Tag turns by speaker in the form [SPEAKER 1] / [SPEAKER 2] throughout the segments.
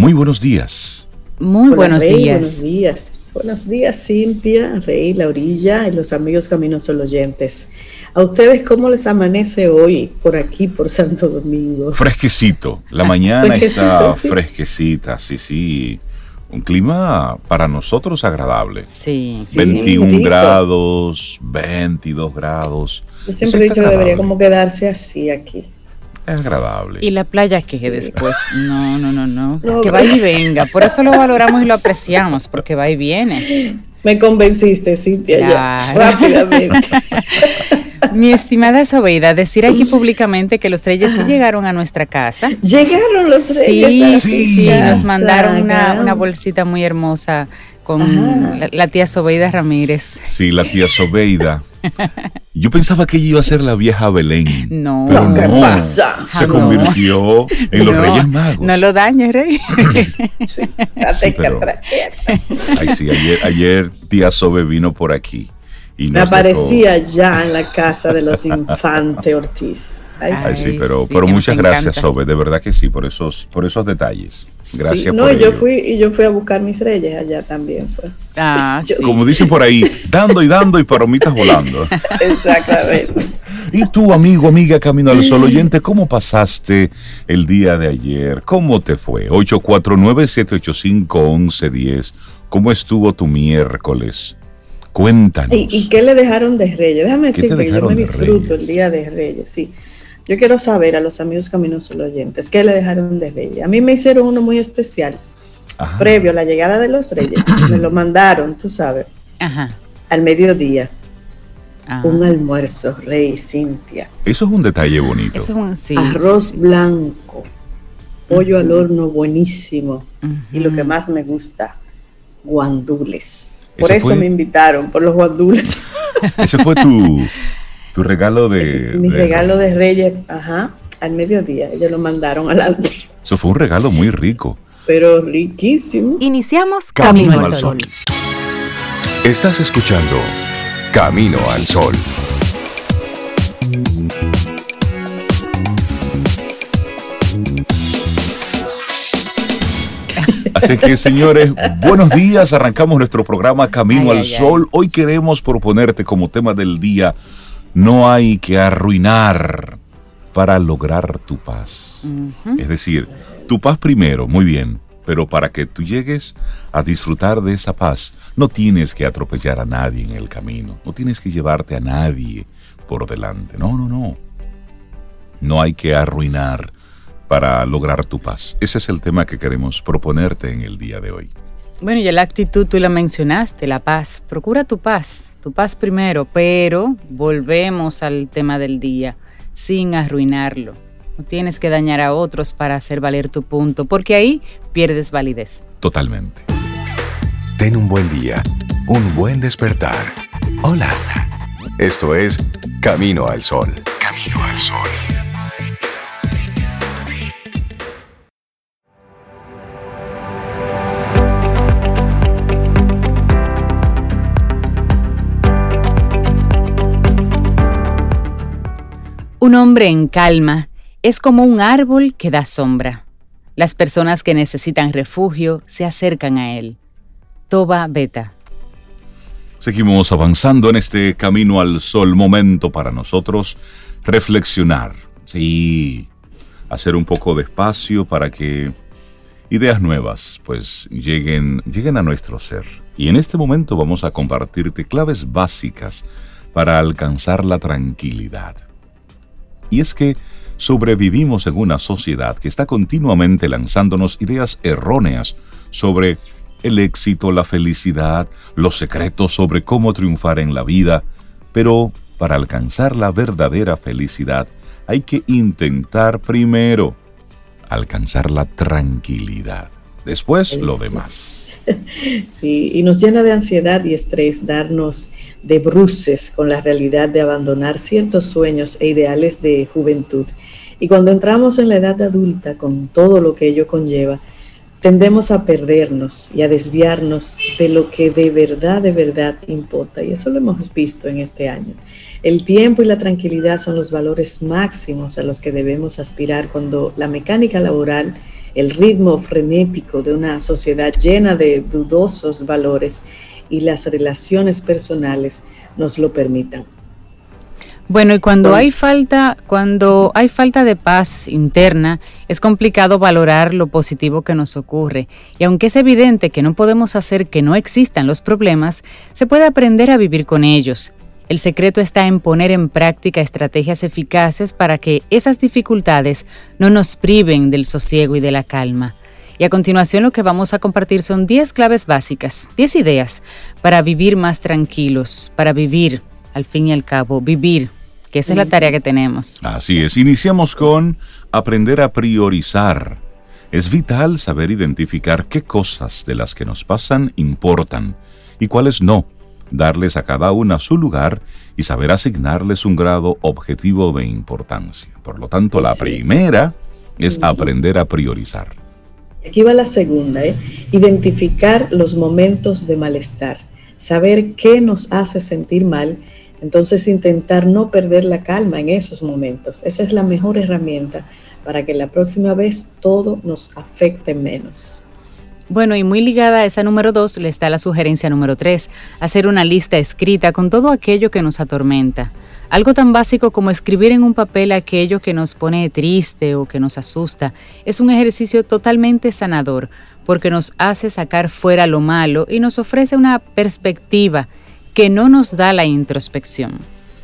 [SPEAKER 1] Muy buenos días.
[SPEAKER 2] Muy buenos días.
[SPEAKER 3] Buenos días. Buenos días, Cintia, Rey, Laurilla y los amigos Caminos Sol oyentes. ¿A ustedes cómo les amanece hoy por aquí, por Santo Domingo?
[SPEAKER 1] Fresquecito. La mañana está fresquecita, sí, sí. Un clima para nosotros agradable.
[SPEAKER 2] Sí.
[SPEAKER 1] 21 grados, 22 grados.
[SPEAKER 3] Yo siempre he dicho que debería como quedarse así aquí.
[SPEAKER 1] Es agradable.
[SPEAKER 2] Y la playa que después, no, no, no, no, que vaya y venga. Por eso lo valoramos y lo apreciamos, porque va y viene.
[SPEAKER 3] Me convenciste, Cintia, ya, rápidamente.
[SPEAKER 2] Mi estimada Sobeida, decir aquí públicamente que los reyes sí llegaron a nuestra casa.
[SPEAKER 3] Llegaron los reyes.
[SPEAKER 2] Sí, sí, sí, nos mandaron una, bolsita muy hermosa con la, tía Sobeida Ramírez.
[SPEAKER 1] Sí, la tía Sobeida. Yo pensaba que ella iba a ser la vieja Belén.
[SPEAKER 2] No,
[SPEAKER 3] pero ¿qué pasa?
[SPEAKER 1] Se convirtió en los Reyes Magos.
[SPEAKER 2] No lo dañes, Rey.
[SPEAKER 3] sí, pero,
[SPEAKER 1] ay, sí, ayer, ayer tía Sobe vino por aquí
[SPEAKER 3] me aparecía ya en la casa de los infantes Ortiz.
[SPEAKER 1] Ay, sí, pero, pero muchas gracias, Sobe, de verdad que sí, por esos, por esos detalles. Gracias.
[SPEAKER 3] no, yo fui y yo fui a buscar mis reyes allá también. Pues.
[SPEAKER 2] Ah,
[SPEAKER 1] Como dicen por ahí, dando y dando y palomitas volando.
[SPEAKER 3] Exactamente.
[SPEAKER 1] Y tú, amigo, amiga, Camino al Sol oyente, ¿cómo pasaste el día de ayer? ¿Cómo te fue? 849-785-1110. ¿Cómo estuvo tu miércoles? Cuéntanos.
[SPEAKER 3] ¿Y, qué le dejaron de Reyes? Déjame decir que yo me disfruto el día de Reyes, sí. Yo quiero saber a los amigos Caminos Solo oyentes, ¿qué le dejaron de Reyes? A mí me hicieron uno muy especial. Previo a la llegada de los Reyes, me lo mandaron, tú sabes, al mediodía. Ah. Un almuerzo, Rey Cintia.
[SPEAKER 1] Eso es un detalle bonito.
[SPEAKER 2] Eso es un, sí,
[SPEAKER 3] Arroz blanco, pollo al horno buenísimo. Y lo que más me gusta, guandules. Por eso, me invitaron, por los guandules.
[SPEAKER 1] Ese fue tu, tu regalo de...
[SPEAKER 3] Mi regalo de Reyes, ajá, al mediodía. Ellos lo mandaron adelante.
[SPEAKER 1] Eso fue un regalo muy rico.
[SPEAKER 3] Pero riquísimo.
[SPEAKER 2] Iniciamos Camino, al Sol.
[SPEAKER 4] Estás escuchando Camino al Sol.
[SPEAKER 1] Así que, señores, buenos días. Arrancamos nuestro programa Camino al Sol. Hoy queremos proponerte como tema del día, no hay que arruinar para lograr tu paz. Es decir, tu paz primero, muy bien, pero para que tú llegues a disfrutar de esa paz, no tienes que atropellar a nadie en el camino, no tienes que llevarte a nadie por delante. No, no, no. No hay que arruinar para lograr tu paz. Ese es el tema que queremos proponerte en el día de hoy.
[SPEAKER 2] Bueno, y la actitud tú la mencionaste, la paz. Procura tu paz, tu paz primero, pero volvemos al tema del día, sin arruinarlo. No tienes que dañar a otros para hacer valer tu punto, porque ahí pierdes validez.
[SPEAKER 1] Totalmente.
[SPEAKER 4] Ten un buen día, un buen despertar. Hola. Esto es Camino al Sol. Camino al Sol.
[SPEAKER 2] Un hombre en calma es como un árbol que da sombra. Las personas que necesitan refugio se acercan a él. Toba Beta.
[SPEAKER 1] Seguimos avanzando en este camino al sol, momento para nosotros reflexionar, sí, hacer un poco de espacio para que ideas nuevas pues lleguen, lleguen a nuestro ser. Y en este momento vamos a compartirte claves básicas para alcanzar la tranquilidad. Y es que sobrevivimos en una sociedad que está continuamente lanzándonos ideas erróneas sobre el éxito, la felicidad, los secretos sobre cómo triunfar en la vida, pero para alcanzar la verdadera felicidad hay que intentar primero alcanzar la tranquilidad, después lo demás.
[SPEAKER 3] Sí, y nos llena de ansiedad y estrés darnos de bruces con la realidad de abandonar ciertos sueños e ideales de juventud. Y cuando entramos en la edad adulta, con todo lo que ello conlleva, tendemos a perdernos y a desviarnos de lo que de verdad, de verdad importa. Y eso lo hemos visto en este año. El tiempo y la tranquilidad son los valores máximos a los que debemos aspirar cuando la mecánica laboral el ritmo frenético de una sociedad llena de dudosos valores y las relaciones personales nos lo permitan.
[SPEAKER 2] Bueno, y cuando hay falta, cuando hay falta de paz interna, es complicado valorar lo positivo que nos ocurre. Y aunque es evidente que no podemos hacer que no existan los problemas, se puede aprender a vivir con ellos. El secreto está en poner en práctica estrategias eficaces para que esas dificultades no nos priven del sosiego y de la calma. Y a continuación lo que vamos a compartir son 10 claves básicas, 10 ideas para vivir más tranquilos, para vivir, al fin y al cabo, vivir que esa es la tarea que tenemos.
[SPEAKER 1] Así es, iniciamos con aprender a priorizar. Es vital saber identificar qué cosas de las que nos pasan importan y cuáles no, darles a cada una su lugar y saber asignarles un grado objetivo de importancia. Por lo tanto, la primera es aprender a priorizar.
[SPEAKER 3] Aquí va la segunda, ¿eh? identificar los momentos de malestar, saber qué nos hace sentir mal entonces intentar no perder la calma en esos momentos. Esa es la mejor herramienta para que la próxima vez todo nos afecte menos.
[SPEAKER 2] Bueno, y muy ligada a esa número dos le está la sugerencia número tres, hacer una lista escrita con todo aquello que nos atormenta. Algo tan básico como escribir en un papel aquello que nos pone triste o que nos asusta es un ejercicio totalmente sanador porque nos hace sacar fuera lo malo y nos ofrece una perspectiva que no nos da la introspección.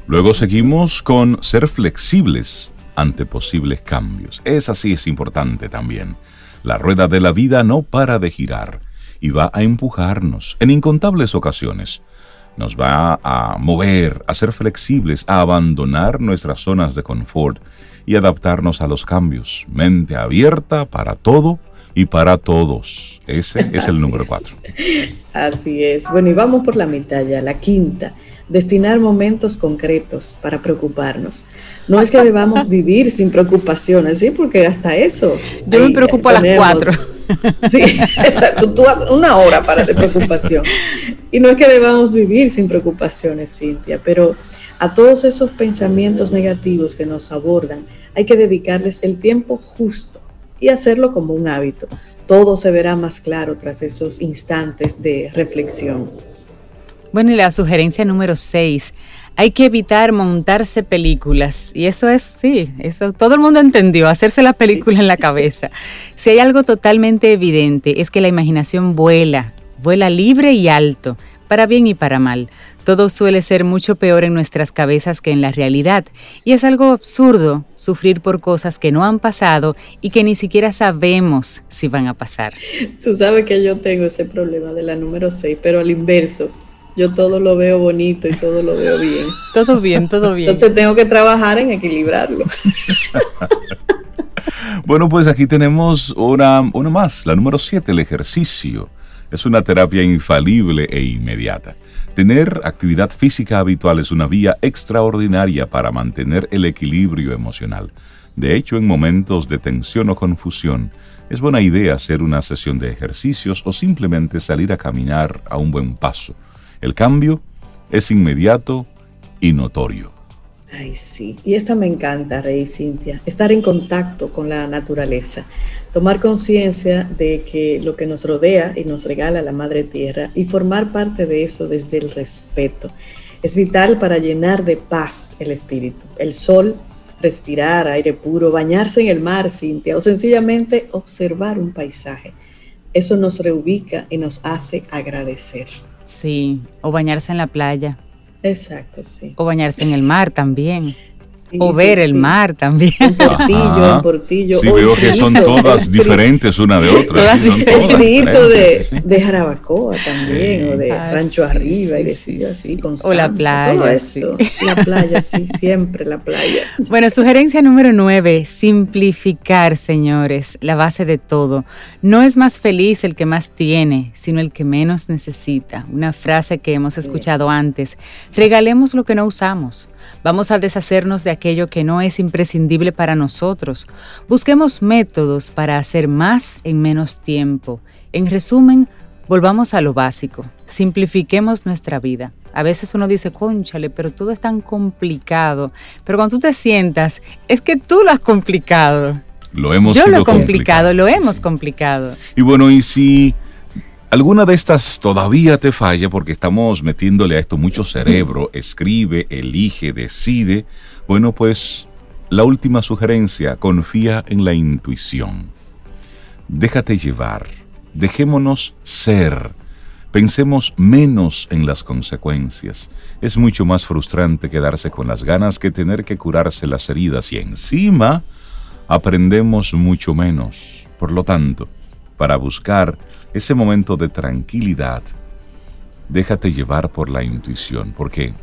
[SPEAKER 1] Luego seguimos con ser flexibles ante posibles cambios. Esa sí es importante también. La rueda de la vida no para de girar y va a empujarnos en incontables ocasiones. Nos va a mover, a ser flexibles, a abandonar nuestras zonas de confort y adaptarnos a los cambios. Mente abierta para todo y para todos. Ese es el número cuatro.
[SPEAKER 3] Así es. Bueno, y vamos por la mitad ya, la quinta. Destinar momentos concretos para preocuparnos. No es que debamos vivir sin preocupaciones, ¿sí? Porque hasta eso.
[SPEAKER 2] Yo me preocupo a las cuatro.
[SPEAKER 3] Sí, exacto. Tú has una hora para de preocupación. Y no es que debamos vivir sin preocupaciones, Cintia, pero a todos esos pensamientos negativos que nos abordan, hay que dedicarles el tiempo justo y hacerlo como un hábito. Todo se verá más claro tras esos instantes de reflexión.
[SPEAKER 2] Bueno, y la sugerencia número 6, hay que evitar montarse películas. Y eso es, sí, eso todo el mundo entendió, hacerse la película en la cabeza. Si hay algo totalmente evidente, es que la imaginación vuela, vuela libre y alto, para bien y para mal. Todo suele ser mucho peor en nuestras cabezas que en la realidad, y es algo absurdo sufrir por cosas que no han pasado y que ni siquiera sabemos si van a pasar.
[SPEAKER 3] Tú sabes que yo tengo ese problema de la número 6, pero al inverso. Yo todo lo veo bonito y todo lo veo bien.
[SPEAKER 2] todo bien, todo bien.
[SPEAKER 3] Entonces tengo que trabajar en equilibrarlo.
[SPEAKER 1] bueno, pues aquí tenemos una, una más, la número 7, el ejercicio. Es una terapia infalible e inmediata. Tener actividad física habitual es una vía extraordinaria para mantener el equilibrio emocional. De hecho, en momentos de tensión o confusión, es buena idea hacer una sesión de ejercicios o simplemente salir a caminar a un buen paso. El cambio es inmediato y notorio.
[SPEAKER 3] Ay, sí. Y esta me encanta, Rey Cintia. Estar en contacto con la naturaleza. Tomar conciencia de que lo que nos rodea y nos regala la Madre Tierra y formar parte de eso desde el respeto. Es vital para llenar de paz el espíritu. El sol, respirar aire puro, bañarse en el mar, Cintia, o sencillamente observar un paisaje. Eso nos reubica y nos hace agradecer.
[SPEAKER 2] Sí, o bañarse en la playa.
[SPEAKER 3] Exacto, sí.
[SPEAKER 2] O bañarse en el mar también o ver el mar también.
[SPEAKER 3] En Portillo, en Portillo.
[SPEAKER 1] Sí, veo que son todas diferentes una de otra. Todas
[SPEAKER 3] de, de, Jarabacoa también, o de ah, Rancho Arriba, y decir así,
[SPEAKER 2] O la playa.
[SPEAKER 3] eso. La playa, sí, siempre la playa.
[SPEAKER 2] Bueno, sugerencia número nueve, simplificar, señores, la base de todo. No es más feliz el que más tiene, sino el que menos necesita. Una frase que hemos escuchado antes. Regalemos lo que no usamos. Vamos a deshacernos de aquello que no es imprescindible para nosotros. Busquemos métodos para hacer más en menos tiempo. En resumen, volvamos a lo básico. Simplifiquemos nuestra vida. A veces uno dice, conchale, pero todo es tan complicado. Pero cuando tú te sientas, es que tú lo has complicado.
[SPEAKER 1] Lo hemos
[SPEAKER 2] Yo lo he complicado, lo hemos
[SPEAKER 1] sí.
[SPEAKER 2] complicado.
[SPEAKER 1] Y bueno, y si alguna de estas todavía te falla, porque estamos metiéndole a esto mucho cerebro, escribe, elige, decide, bueno, pues la última sugerencia, confía en la intuición. Déjate llevar, dejémonos ser, pensemos menos en las consecuencias. Es mucho más frustrante quedarse con las ganas que tener que curarse las heridas y encima aprendemos mucho menos. Por lo tanto, para buscar ese momento de tranquilidad, déjate llevar por la intuición, porque,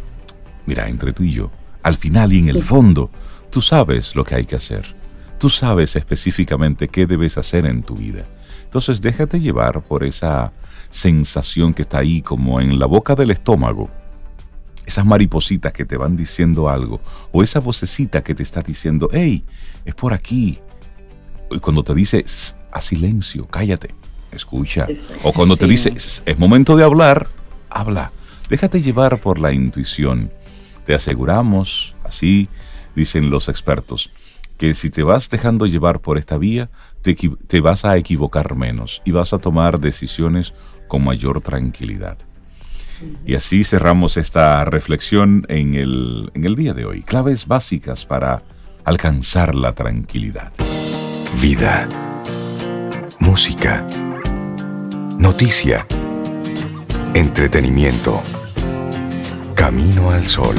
[SPEAKER 1] mira, entre tú y yo, al final y en el fondo, tú sabes lo que hay que hacer. Tú sabes específicamente qué debes hacer en tu vida. Entonces déjate llevar por esa sensación que está ahí como en la boca del estómago. Esas maripositas que te van diciendo algo. O esa vocecita que te está diciendo, hey, es por aquí. Y cuando te dice, "Sss, a silencio, cállate, escucha. O cuando te dice, "Sss, es momento de hablar, habla. Déjate llevar por la intuición. Te aseguramos, así dicen los expertos, que si te vas dejando llevar por esta vía, te, te vas a equivocar menos y vas a tomar decisiones con mayor tranquilidad. Y así cerramos esta reflexión en el, en el día de hoy. Claves básicas para alcanzar la tranquilidad.
[SPEAKER 4] Vida. Música. Noticia. Entretenimiento. Camino al sol.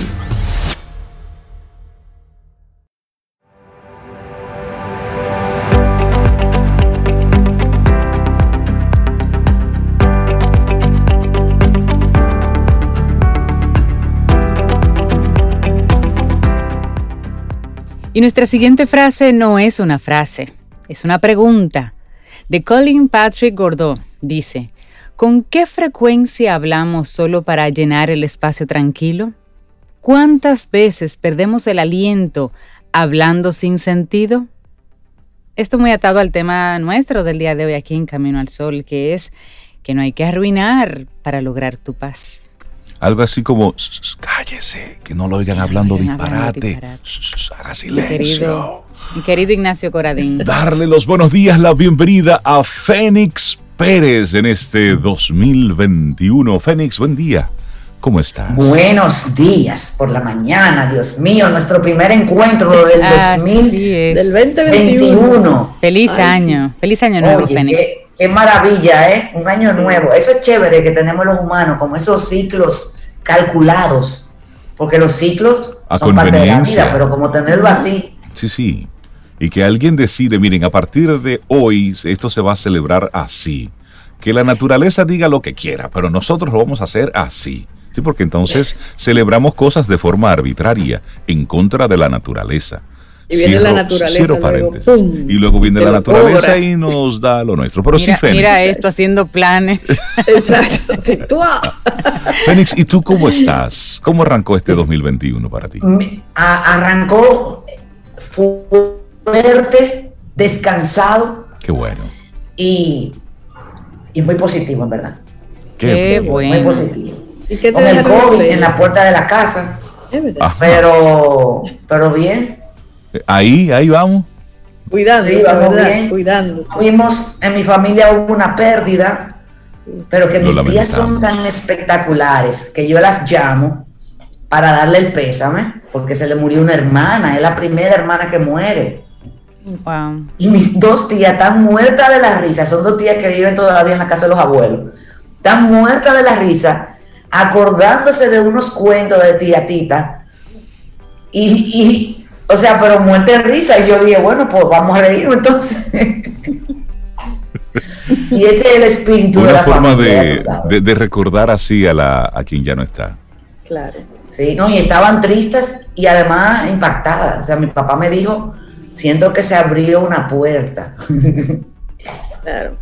[SPEAKER 2] Y nuestra siguiente frase no es una frase, es una pregunta. De Colin Patrick Gordon dice, ¿con qué frecuencia hablamos solo para llenar el espacio tranquilo? ¿Cuántas veces perdemos el aliento hablando sin sentido? Esto muy atado al tema nuestro del día de hoy aquí en Camino al Sol, que es que no hay que arruinar para lograr tu paz.
[SPEAKER 1] Algo así como, "Shh, shh, cállese, que no lo oigan hablando disparate. haga silencio.
[SPEAKER 2] querido, mi querido Ignacio Coradín.
[SPEAKER 1] Darle los buenos días, la bienvenida a Fénix Pérez en este 2021. Fénix, buen día. ¿Cómo estás?
[SPEAKER 5] Buenos días por la mañana, Dios mío, nuestro primer encuentro del
[SPEAKER 2] Así
[SPEAKER 5] 2021.
[SPEAKER 2] es.
[SPEAKER 3] Del 2021.
[SPEAKER 2] Feliz
[SPEAKER 3] Ay,
[SPEAKER 2] año, feliz año nuevo,
[SPEAKER 5] Oye,
[SPEAKER 2] Fénix.
[SPEAKER 5] qué, qué maravilla, ¿eh? Un año nuevo. Eso es chévere que tenemos los humanos, como esos ciclos calculados, porque los ciclos
[SPEAKER 1] A
[SPEAKER 5] son parte de la vida, pero como tenerlo así,
[SPEAKER 1] Sí, sí. Y que alguien decide, miren, a partir de hoy esto se va a celebrar así. Que la naturaleza diga lo que quiera, pero nosotros lo vamos a hacer así. Sí, porque entonces celebramos cosas de forma arbitraria, en contra de la naturaleza.
[SPEAKER 3] Y viene la naturaleza
[SPEAKER 1] cierro
[SPEAKER 3] luego. ¡pum!
[SPEAKER 1] y luego viene la naturaleza y nos da lo nuestro. Pero
[SPEAKER 2] Mira,
[SPEAKER 1] sí, Fénix.
[SPEAKER 2] mira esto haciendo planes.
[SPEAKER 3] Exacto. Tú.
[SPEAKER 1] Fénix, ¿y tú cómo estás? ¿Cómo arrancó este 2021 para ti?
[SPEAKER 5] a- arrancó fuerte, descansado
[SPEAKER 1] Qué bueno.
[SPEAKER 5] y, y muy positivo, en verdad.
[SPEAKER 2] Qué
[SPEAKER 1] bueno.
[SPEAKER 2] bueno.
[SPEAKER 5] Muy positivo.
[SPEAKER 3] ¿Y qué te
[SPEAKER 5] Con el COVID en la puerta de la casa, pero, pero bien.
[SPEAKER 1] Ahí, ahí vamos.
[SPEAKER 3] Cuidando,
[SPEAKER 5] Sí, vamos
[SPEAKER 3] verdad,
[SPEAKER 5] bien.
[SPEAKER 3] cuidando.
[SPEAKER 5] Tuvimos, en mi familia hubo una pérdida, pero que
[SPEAKER 1] Lo
[SPEAKER 5] mis tías son tan espectaculares que yo las llamo para darle el pésame, porque se le murió una hermana, es la primera hermana que muere.
[SPEAKER 2] Wow.
[SPEAKER 5] Y mis dos tías están muertas de la risa, son dos tías que viven todavía en la casa de los abuelos. Están muertas de la risa, acordándose de unos cuentos de tía Tita. Y, y, o sea, pero muerte de risa. Y yo dije, bueno, pues vamos a reírnos entonces. y ese es el espíritu de la
[SPEAKER 1] forma
[SPEAKER 5] familia.
[SPEAKER 1] de, de- de recordar así a, la, a quien ya no está.
[SPEAKER 3] Claro.
[SPEAKER 5] Sí, no, y estaban tristes y además impactadas. O sea, mi papá me dijo, siento que se abrió una puerta.
[SPEAKER 3] Claro.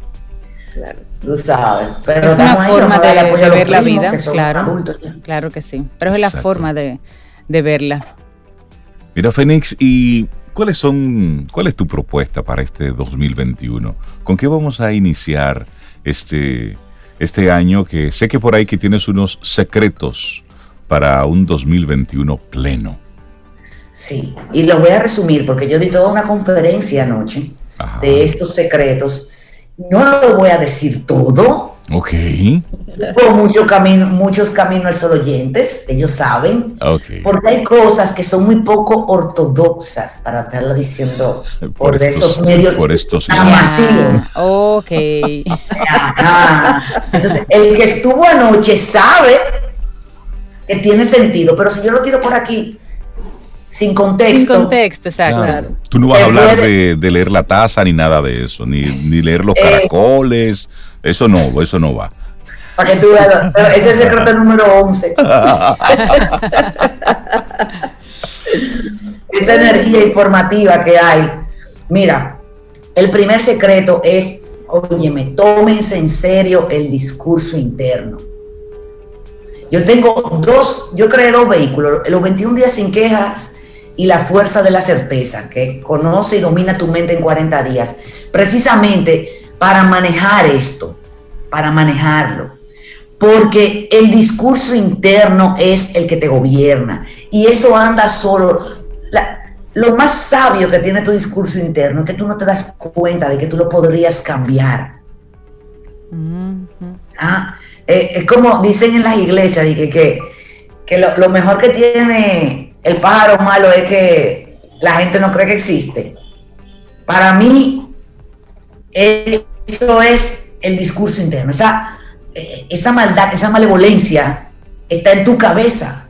[SPEAKER 3] Claro.
[SPEAKER 5] Tú sabes. Pero
[SPEAKER 2] Es una forma de,
[SPEAKER 5] darle apoyo
[SPEAKER 2] de
[SPEAKER 5] a los
[SPEAKER 2] ver la vida, claro.
[SPEAKER 5] adultos.
[SPEAKER 2] Claro que sí. Pero es la forma de, de verla.
[SPEAKER 1] Mira, Fénix, ¿y cuáles son, cuál es tu propuesta para este 2021? ¿Con qué vamos a iniciar este, este año? Que sé que por ahí que tienes unos secretos para un 2021 pleno.
[SPEAKER 5] Sí, y lo voy a resumir porque yo di toda una conferencia anoche de estos secretos. No lo voy a decir todo.
[SPEAKER 1] Ok.
[SPEAKER 5] Tengo mucho camino, muchos caminos al sol oyentes, ellos saben. Porque hay cosas que son muy poco ortodoxas para estarlo diciendo por, estos, medios.
[SPEAKER 1] Por estos
[SPEAKER 2] ah, Ok.
[SPEAKER 5] el que estuvo anoche sabe que tiene sentido, pero si yo lo tiro por aquí, sin contexto.
[SPEAKER 2] Sin contexto, exacto.
[SPEAKER 1] Tú no vas a hablar de, leer la taza ni nada de eso, ni, leer los eh, caracoles. Eso no, eso no va.
[SPEAKER 5] Para que tú veas, ese es el secreto número 11. Esa energía informativa que hay. Mira, el primer secreto es, óyeme, tómense en serio el discurso interno. Yo tengo dos, yo creé dos vehículos, los 21 días sin quejas y la fuerza de la certeza, que conoce y domina tu mente en 40 días, precisamente para manejar esto, para manejarlo. Porque el discurso interno es el que te gobierna y eso anda solo. lo más sabio que tiene tu discurso interno es que tú no te das cuenta de que tú lo podrías cambiar. ah, eh, es como dicen en las iglesias, que, que, lo, mejor que tiene el pájaro malo es que la gente no cree que existe. Para mí, eso es el discurso interno. Esa, eh, esa maldad, esa malevolencia está en tu cabeza.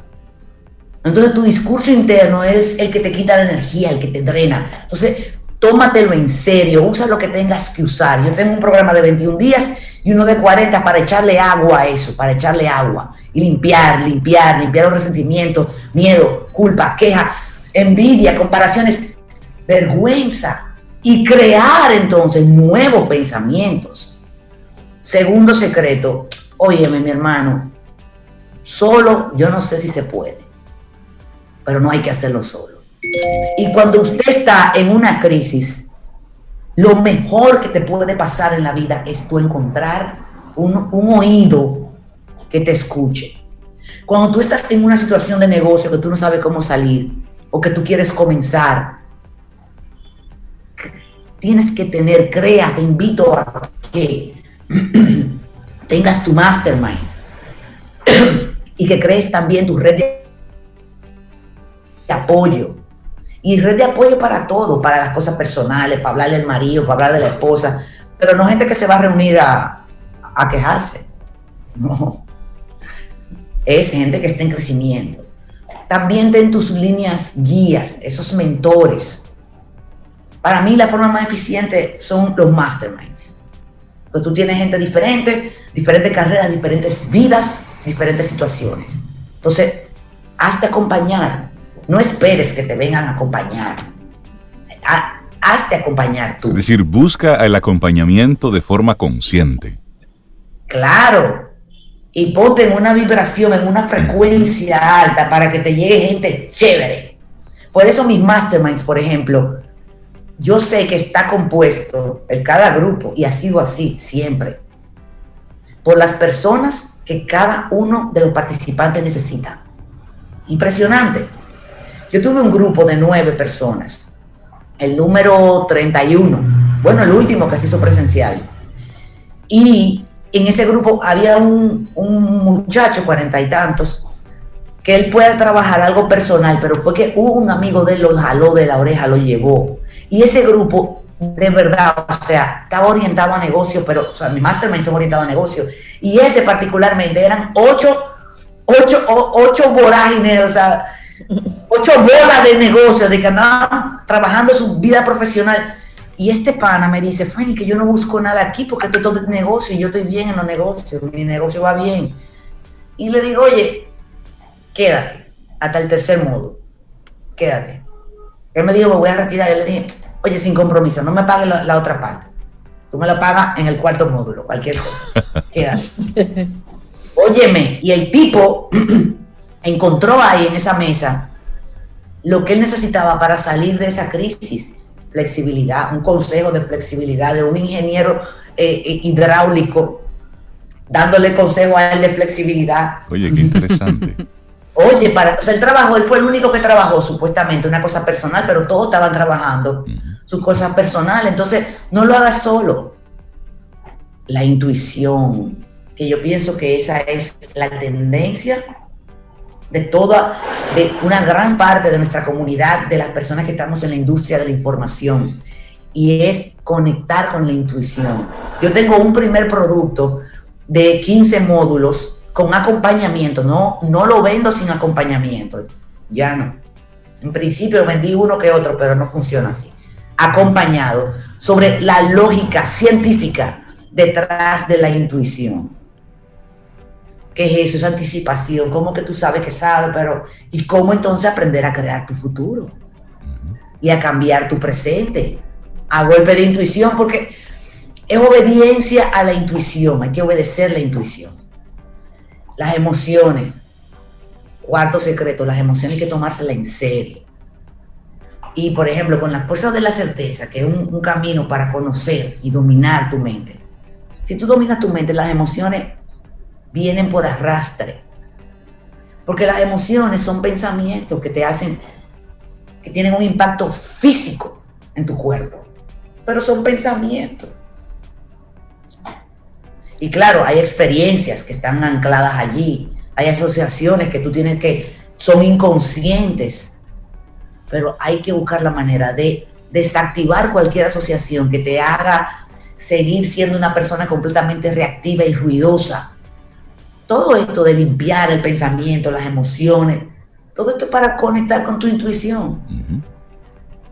[SPEAKER 5] Entonces tu discurso interno es el que te quita la energía, el que te drena. Entonces, tómatelo en serio, usa lo que tengas que usar. Yo tengo un programa de 21 días y uno de 40 para echarle agua a eso, para echarle agua y limpiar, limpiar, limpiar los resentimientos, miedo, culpa, queja, envidia, comparaciones, vergüenza y crear entonces nuevos pensamientos. Segundo secreto, óyeme mi hermano, solo yo no sé si se puede, pero no hay que hacerlo solo. Y cuando usted está en una crisis, lo mejor que te puede pasar en la vida es tú encontrar un, oído que te escuche. Cuando tú estás en una situación de negocio que tú no sabes cómo salir o que tú quieres comenzar, tienes que tener, crea, te invito a que tengas tu mastermind y que crees también tu red de apoyo y red de apoyo para todo, para las cosas personales, para hablarle al marido, para hablar de la esposa, pero no gente que se va a reunir a, a quejarse. No. Es gente que está en crecimiento. También ten tus líneas guías, esos mentores. Para mí la forma más eficiente son los masterminds. Que tú tienes gente diferente, diferentes carreras, diferentes vidas, diferentes situaciones. Entonces, hazte acompañar no esperes que te vengan a acompañar. Hazte acompañar tú.
[SPEAKER 1] Es decir, busca el acompañamiento de forma consciente.
[SPEAKER 5] Claro. Y ponte en una vibración, en una frecuencia alta para que te llegue gente chévere. Por eso mis masterminds, por ejemplo, yo sé que está compuesto en cada grupo, y ha sido así siempre, por las personas que cada uno de los participantes necesita. Impresionante. Yo tuve un grupo de nueve personas, el número 31, bueno, el último que se hizo presencial. Y en ese grupo había un, muchacho, cuarenta y tantos, que él fue a trabajar algo personal, pero fue que un amigo de él lo jaló de la oreja, lo llevó. Y ese grupo, de verdad, o sea, estaba orientado a negocio, pero, o sea, mi mastermind estaba orientado a negocio. Y ese particularmente eran ocho, ocho, ocho vorágines, o sea, ocho bolas de negocio, de que andaban trabajando su vida profesional. Y este pana me dice, Fanny, que yo no busco nada aquí porque esto es todo negocio y yo estoy bien en los negocios, mi negocio va bien. Y le digo, oye, quédate hasta el tercer módulo, quédate. Él me dijo, me voy a retirar. Yo le dije, oye, sin compromiso, no me pagues la, otra parte. Tú me lo pagas en el cuarto módulo, cualquier cosa. Quédate. Óyeme, y el tipo encontró ahí en esa mesa lo que él necesitaba para salir de esa crisis. Flexibilidad, un consejo de flexibilidad de un ingeniero eh, eh, hidráulico dándole consejo a él de flexibilidad.
[SPEAKER 1] Oye, qué interesante.
[SPEAKER 5] Oye, para, o sea, él trabajó, él fue el único que trabajó supuestamente una cosa personal, pero todos estaban trabajando sus cosas personales. Entonces, no lo hagas solo. La intuición, que yo pienso que esa es la tendencia de toda, de una gran parte de nuestra comunidad, de las personas que estamos en la industria de la información, y es conectar con la intuición. Yo tengo un primer producto de 15 módulos con acompañamiento, no, no lo vendo sin acompañamiento, ya no. En principio vendí uno que otro, pero no funciona así. Acompañado sobre la lógica científica detrás de la intuición. ¿Qué es eso? Es anticipación. ¿Cómo que tú sabes que sabes? Pero, ¿y cómo entonces aprender a crear tu futuro? Y a cambiar tu presente. A golpe de intuición, porque es obediencia a la intuición. Hay que obedecer la intuición. Las emociones. Cuarto secreto, las emociones hay que tomárselas en serio. Y por ejemplo, con la fuerza de la certeza, que es un, un camino para conocer y dominar tu mente. Si tú dominas tu mente, las emociones vienen por arrastre. Porque las emociones son pensamientos que te hacen, que tienen un impacto físico en tu cuerpo. Pero son pensamientos. Y claro, hay experiencias que están ancladas allí. Hay asociaciones que tú tienes que, son inconscientes. Pero hay que buscar la manera de desactivar cualquier asociación que te haga seguir siendo una persona completamente reactiva y ruidosa todo esto de limpiar el pensamiento, las emociones, todo esto es para conectar con tu intuición.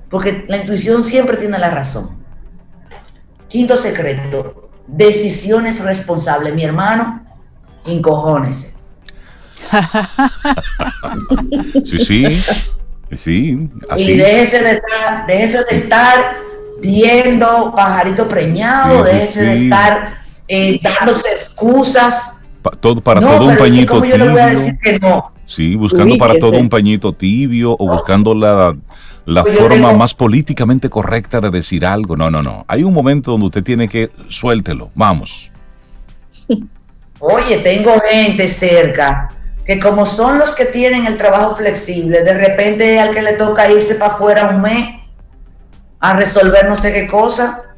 [SPEAKER 5] Porque la intuición siempre tiene la razón. Quinto secreto, decisiones responsables. Mi hermano, encojónese.
[SPEAKER 1] sí, sí, sí.
[SPEAKER 5] Y déjese de estar, déjese de estar viendo pajarito preñado, déjese de estar eh, dándose excusas
[SPEAKER 1] todo, para todo un pañito tibio. Sí, buscando para todo un pañito tibio o buscando la, la pues forma más políticamente correcta de decir algo. No, no, no. Hay un momento donde usted tiene que suéltelo. Vamos.
[SPEAKER 5] Oye, tengo gente cerca que como son los que tienen el trabajo flexible, de repente al que le toca irse para afuera un mes a resolver no sé qué cosa,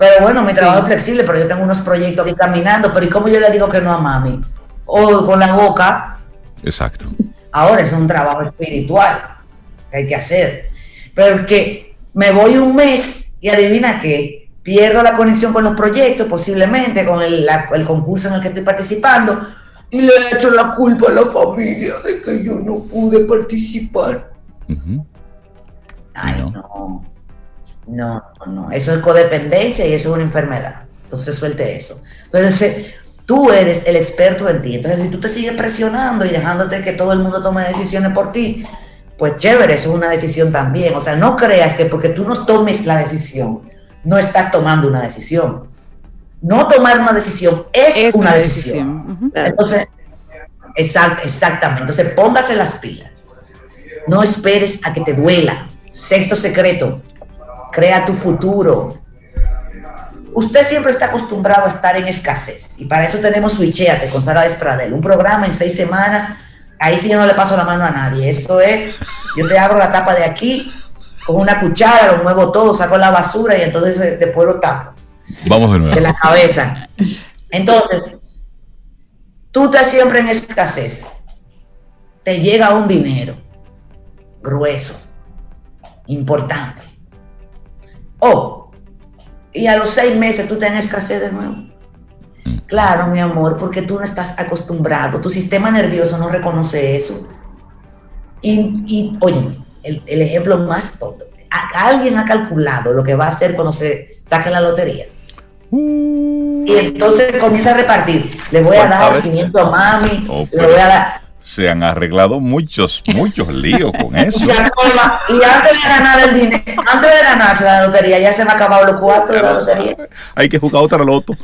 [SPEAKER 5] pero bueno, mi trabajo es flexible, pero yo tengo unos proyectos aquí caminando, pero ¿y cómo yo le digo que no a mami? O con la boca.
[SPEAKER 1] Exacto.
[SPEAKER 5] Ahora es un trabajo espiritual que hay que hacer. Pero que me voy un mes y adivina qué, pierdo la conexión con los proyectos, posiblemente con el, concurso en el que estoy participando, y le echo la culpa a la familia de que yo no pude participar. Ay, no. No, no, eso es codependencia y eso es una enfermedad. Entonces suelte eso. Entonces eh, tú eres el experto en ti. Entonces si tú te sigues presionando y dejándote que todo el mundo tome decisiones por ti, pues chévere, eso es una decisión también. O sea, no creas que porque tú no tomes la decisión, no estás tomando una decisión. No tomar una decisión es, una decisión. Entonces, exactamente. Entonces póngase las pilas. No esperes a que te duela. Sexto secreto, crea tu futuro. Usted siempre está acostumbrado a estar en escasez y para eso tenemos Switchéate con Sara Despradel, un programa en seis semanas. Ahí sí yo no le paso la mano a nadie. Eso es, yo te abro la tapa de aquí, con una cuchara, lo muevo todo, saco la basura y entonces eh, después lo tapo.
[SPEAKER 1] Vamos de nuevo.
[SPEAKER 5] De la cabeza. Entonces, tú estás siempre en escasez. Te llega un dinero grueso, importante Oh, y a los seis meses tú tienes escasez de nuevo. Mm. Claro, mi amor, porque tú no estás acostumbrado, tu sistema nervioso no reconoce eso. Y, oye, el, ejemplo más tonto, alguien ha calculado lo que va a hacer cuando se saque la lotería. Uh. Y entonces comienza a repartir. Le voy a dar 500 a mami, oh, le voy a dar
[SPEAKER 1] se han arreglado muchos, muchos líos con eso.
[SPEAKER 5] Y antes de ganar el dinero, antes de ganarse la lotería, ya se me han acabado los cuatro de la lotería.
[SPEAKER 1] Hay que jugar otra loto.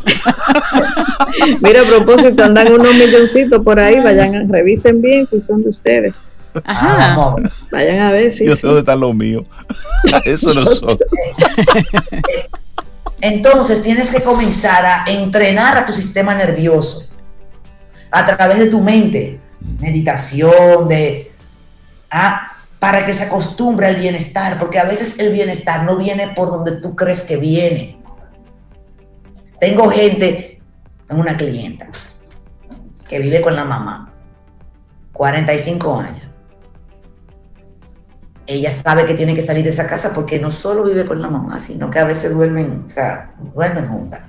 [SPEAKER 3] Mira, a propósito, andan unos milloncitos por ahí, vayan, revisen bien si son de ustedes. Ajá. Vayan a ver si.
[SPEAKER 1] Yo sé dónde están los míos. Eso no son.
[SPEAKER 5] Entonces tienes que comenzar a entrenar a tu sistema nervioso a través de tu mente meditación, de, ah, para que se acostumbre al bienestar, porque a veces el bienestar no viene por donde tú crees que viene. Tengo gente, tengo una clienta que vive con la mamá, 45 años. Ella sabe que tiene que salir de esa casa porque no solo vive con la mamá, sino que a veces duermen, o sea, duermen juntas.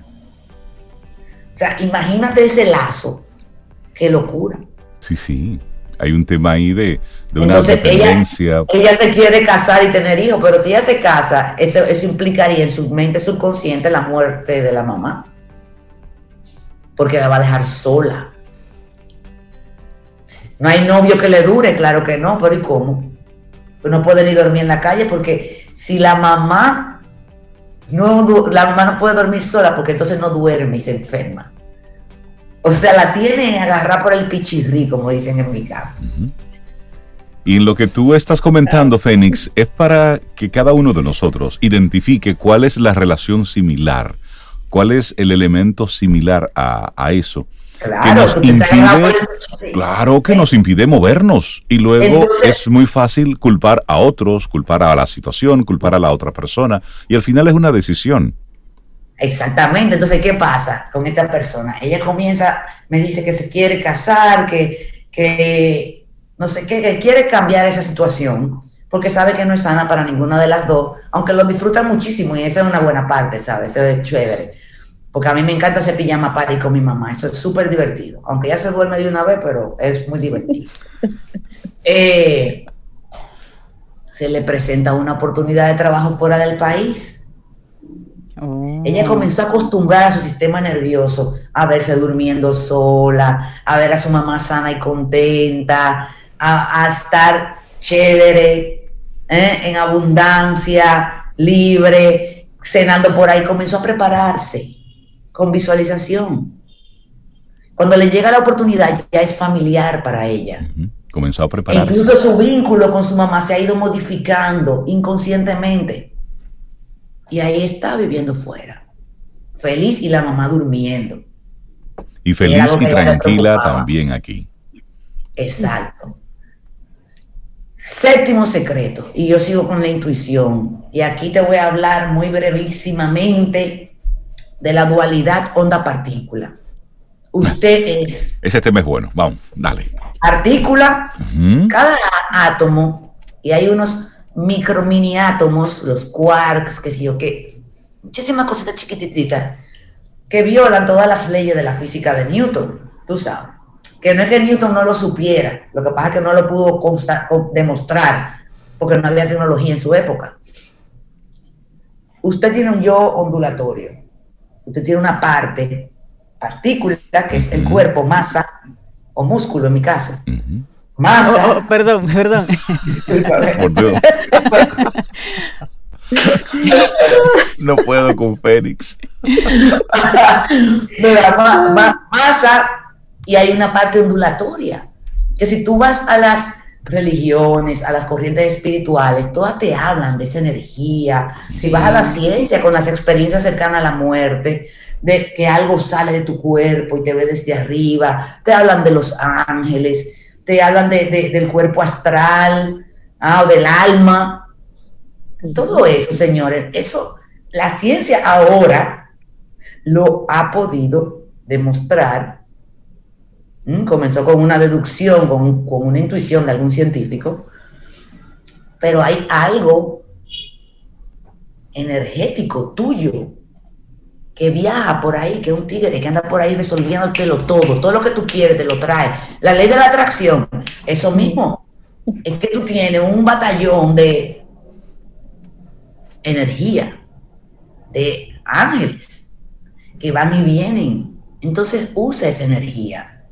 [SPEAKER 5] O sea, imagínate ese lazo. Qué locura.
[SPEAKER 1] Sí, sí. Hay un tema ahí de, una
[SPEAKER 5] dependencia. Ella, se quiere casar y tener hijos, pero si ella se casa, eso, eso implicaría en su mente subconsciente la muerte de la mamá. Porque la va a dejar sola. No hay novio que le dure, claro que no, pero ¿y cómo? Pues no puede ni dormir en la calle porque si la mamá no, la mamá no puede dormir sola porque entonces no duerme y se enferma. O sea, la tiene agarrar por el pichirri, como dicen en mi casa.
[SPEAKER 1] Y lo que tú estás comentando, Fénix, es para que cada uno de nosotros identifique cuál es la relación similar, cuál es el elemento similar a, eso. Claro, que nos impide, claro que nos impide movernos y luego es muy fácil culpar a otros, culpar a la situación, culpar a la otra persona y al final es una decisión.
[SPEAKER 5] Exactamente, entonces, ¿qué pasa con esta persona? Ella comienza, me dice que se quiere casar, que, que no sé qué, que quiere cambiar esa situación, porque sabe que no es sana para ninguna de las dos, aunque lo disfruta muchísimo y esa es una buena parte, ¿sabes? Eso es chévere. Porque a mí me encanta hacer pijama party con mi mamá, eso es súper divertido, aunque ya se duerme de una vez, pero es muy divertido. Eh, se le presenta una oportunidad de trabajo fuera del país ella oh. comenzó a acostumbrar a su sistema nervioso a verse durmiendo sola, a ver a su mamá sana y contenta, a, estar chévere, ¿eh? en abundancia, libre, cenando por ahí. Comenzó a prepararse con visualización. Cuando le llega la oportunidad ya es familiar para ella.
[SPEAKER 1] Comenzó a prepararse.
[SPEAKER 5] incluso su vínculo con su mamá se ha ido modificando inconscientemente y ahí está viviendo fuera, feliz y la mamá durmiendo.
[SPEAKER 1] Y feliz y, tranquila también aquí.
[SPEAKER 5] Exacto. Séptimo secreto, y yo sigo con la intuición, y aquí te voy a hablar muy brevísimamente de la dualidad onda-partícula. Usted es...
[SPEAKER 1] Ese tema es bueno, vamos, dale.
[SPEAKER 5] Partícula, cada átomo, y hay unos micro mini átomos, los quarks, que sé yo qué, muchísimas cositas chiquititas que violan todas las leyes de la física de Newton, tú sabes. Que no es que Newton no lo supiera, lo que pasa es que no lo pudo demostrar porque no había tecnología en su época. Usted tiene un yo ondulatorio, usted tiene una parte, partícula, que es el cuerpo, masa o músculo en mi caso. Masa.
[SPEAKER 2] Oh, oh, perdón, perdón.
[SPEAKER 1] no puedo con Fénix.
[SPEAKER 5] masa y hay una parte ondulatoria. Que si tú vas a las religiones, a las corrientes espirituales, todas te hablan de esa energía. Si vas a la ciencia con las experiencias cercanas a la muerte, de que algo sale de tu cuerpo y te ve desde arriba, te hablan de los ángeles te hablan de, del cuerpo astral ah, o del alma. Todo eso, señores, eso la ciencia ahora lo ha podido demostrar. Mm, comenzó con una deducción, con, con una intuición de algún científico, pero hay algo energético tuyo que viaja por ahí, que es un tigre que anda por ahí resolviéndotelo todo, todo lo que tú quieres te lo trae. La ley de la atracción, eso mismo, es que tú tienes un batallón de energía, de ángeles, que van y vienen. Entonces usa esa energía.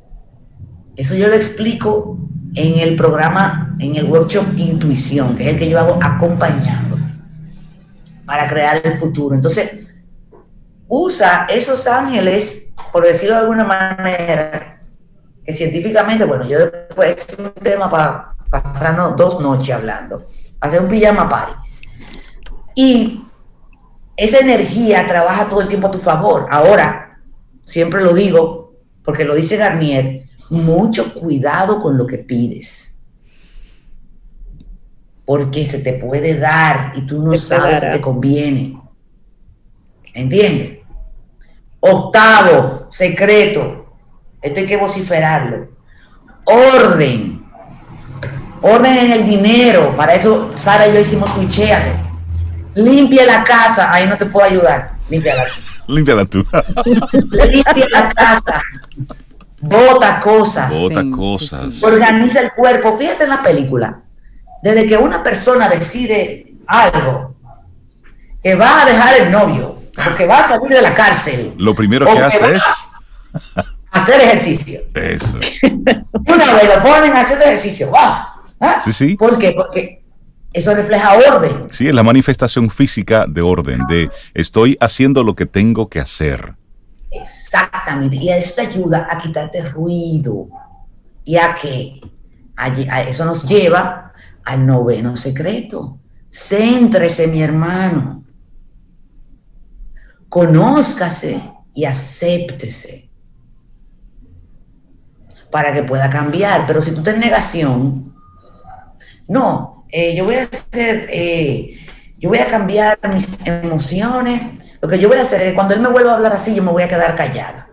[SPEAKER 5] Eso yo lo explico en el programa, en el workshop Intuición, que es el que yo hago acompañando para crear el futuro. Entonces, usa esos ángeles, por decirlo de alguna manera, que científicamente, bueno, yo después es un tema para pasarnos dos noches hablando, hacer un pijama party. Y esa energía trabaja todo el tiempo a tu favor. Ahora, siempre lo digo, porque lo dice Garnier, mucho cuidado con lo que pides. porque se te puede dar y tú no sabes si te conviene. ¿Entiendes? Octavo, secreto. Esto hay que vociferarlo. Orden. Orden en el dinero. Para eso Sara y yo hicimos switchéate. Limpia la casa. Ahí no te puedo ayudar. Límpiala.
[SPEAKER 1] Límpiala tú.
[SPEAKER 5] Limpia la casa. Bota cosas.
[SPEAKER 1] Bota
[SPEAKER 2] Sí,
[SPEAKER 1] cosas.
[SPEAKER 2] sí, sí.
[SPEAKER 5] Organiza el cuerpo. Fíjate en la película. Desde que una persona decide algo, que va a dejar el novio, o que va a salir de la cárcel,
[SPEAKER 1] Lo primero que hace
[SPEAKER 5] va
[SPEAKER 1] es
[SPEAKER 5] hacer ejercicio.
[SPEAKER 1] eso.
[SPEAKER 5] Una vez lo ponen a hacer ejercicio. ¡ah! ¿Ah?
[SPEAKER 1] Sí, sí.
[SPEAKER 5] ¿Por qué? Porque eso refleja orden.
[SPEAKER 1] Sí, es la manifestación física de orden, de estoy haciendo lo que tengo que hacer.
[SPEAKER 5] Exactamente. Y eso te ayuda a quitarte ruido. Y a que a eso nos lleva al noveno secreto. Céntrese, mi hermano. Conózcase y acéptese para que pueda cambiar. Pero si tú estás en negación, no, eh, yo voy a hacer, eh, yo voy a cambiar mis emociones. Lo que yo voy a hacer es cuando él me vuelva a hablar así, yo me voy a quedar callada.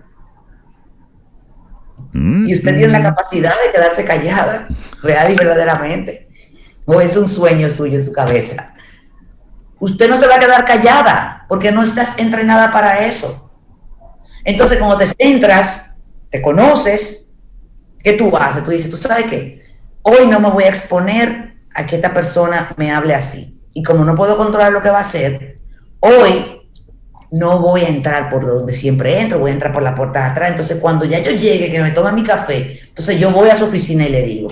[SPEAKER 1] Mm,
[SPEAKER 5] Y usted tiene la capacidad de quedarse callada, real y verdaderamente. O es un sueño suyo en su cabeza. Usted no se va a quedar callada porque no estás entrenada para eso. Entonces, cuando te centras, te conoces, ¿qué tú haces? Tú dices, ¿tú sabes qué? Hoy no me voy a exponer a que esta persona me hable así. Y como no puedo controlar lo que va a hacer, hoy no voy a entrar por donde siempre entro, voy a entrar por la puerta de atrás. Entonces, cuando ya yo llegue, que me tome mi café, entonces yo voy a su oficina y le digo,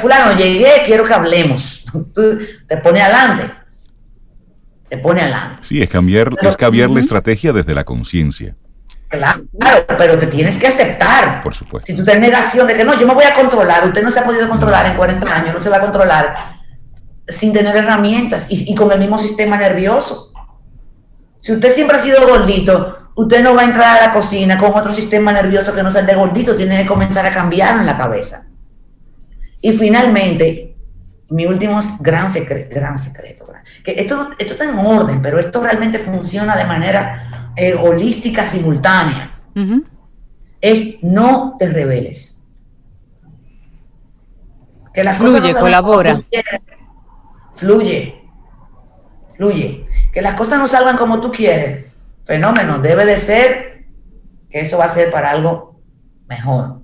[SPEAKER 5] fulano, llegué, quiero que hablemos. Tú te pone adelante. Te pone adelante.
[SPEAKER 1] Sí, es cambiar,
[SPEAKER 5] Pero-
[SPEAKER 1] es cambiar la estrategia desde la conciencia,
[SPEAKER 5] Claro, pero te tienes que aceptar.
[SPEAKER 1] por supuesto.
[SPEAKER 5] Si tú en negación de que no, yo me voy a controlar, usted no se ha podido controlar en 40 años, no se va a controlar sin tener herramientas y, y con el mismo sistema nervioso. Si usted siempre ha sido gordito, usted no va a entrar a la cocina con otro sistema nervioso que no sea el de gordito, tiene que comenzar a cambiarlo en la cabeza. Y finalmente, mi último gran secreto, gran secreto, gran- que esto, esto está en orden, pero esto realmente funciona de manera eh, holística simultánea es no te rebeles. Que las
[SPEAKER 2] Fluye,
[SPEAKER 5] cosas no
[SPEAKER 2] colabora.
[SPEAKER 5] quieres. Fluye. Fluye. Que las cosas no salgan como tú quieres. Fenómeno. Debe de ser que eso va a ser para algo mejor.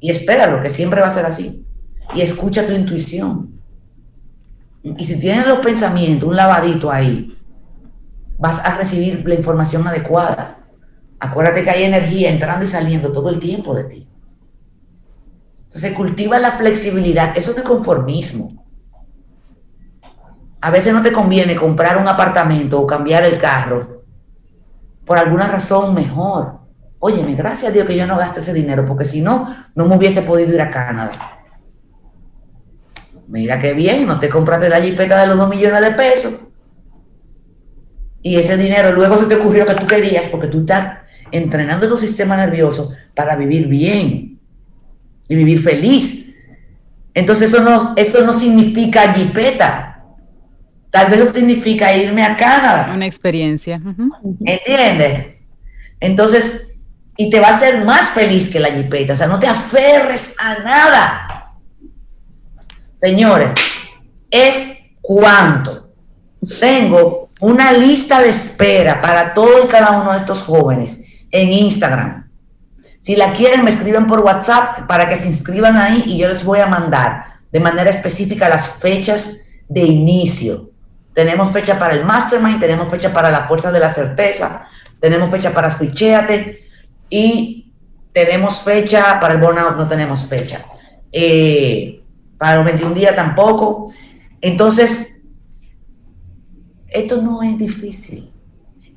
[SPEAKER 5] Y espéralo, que siempre va a ser así. Y escucha tu intuición. Y si tienes los pensamientos, un lavadito ahí, vas a recibir la información adecuada. Acuérdate que hay energía entrando y saliendo todo el tiempo de ti. Entonces cultiva la flexibilidad. Eso no es conformismo. A veces no te conviene comprar un apartamento o cambiar el carro por alguna razón mejor. Óyeme, gracias a Dios que yo no gaste ese dinero, porque si no, no me hubiese podido ir a Canadá. Mira qué bien, no te compraste la jipeta de los dos millones de pesos. Y ese dinero luego se te ocurrió que tú querías porque tú estás entrenando tu sistema nervioso para vivir bien y vivir feliz. Entonces eso no, eso no significa jipeta. Tal vez eso significa irme a Canadá.
[SPEAKER 2] Una experiencia.
[SPEAKER 5] ¿Entiendes? Entonces, y te va a hacer más feliz que la jipeta. O sea, no te aferres a nada. Señores, es cuánto. Tengo una lista de espera para todo y cada uno de estos jóvenes en Instagram. Si la quieren, me escriben por WhatsApp para que se inscriban ahí y yo les voy a mandar de manera específica las fechas de inicio. Tenemos fecha para el Mastermind, tenemos fecha para la Fuerza de la Certeza, tenemos fecha para Switchéate y tenemos fecha para el Burnout, no tenemos fecha. Eh, para los 21 días tampoco. Entonces, esto no es difícil.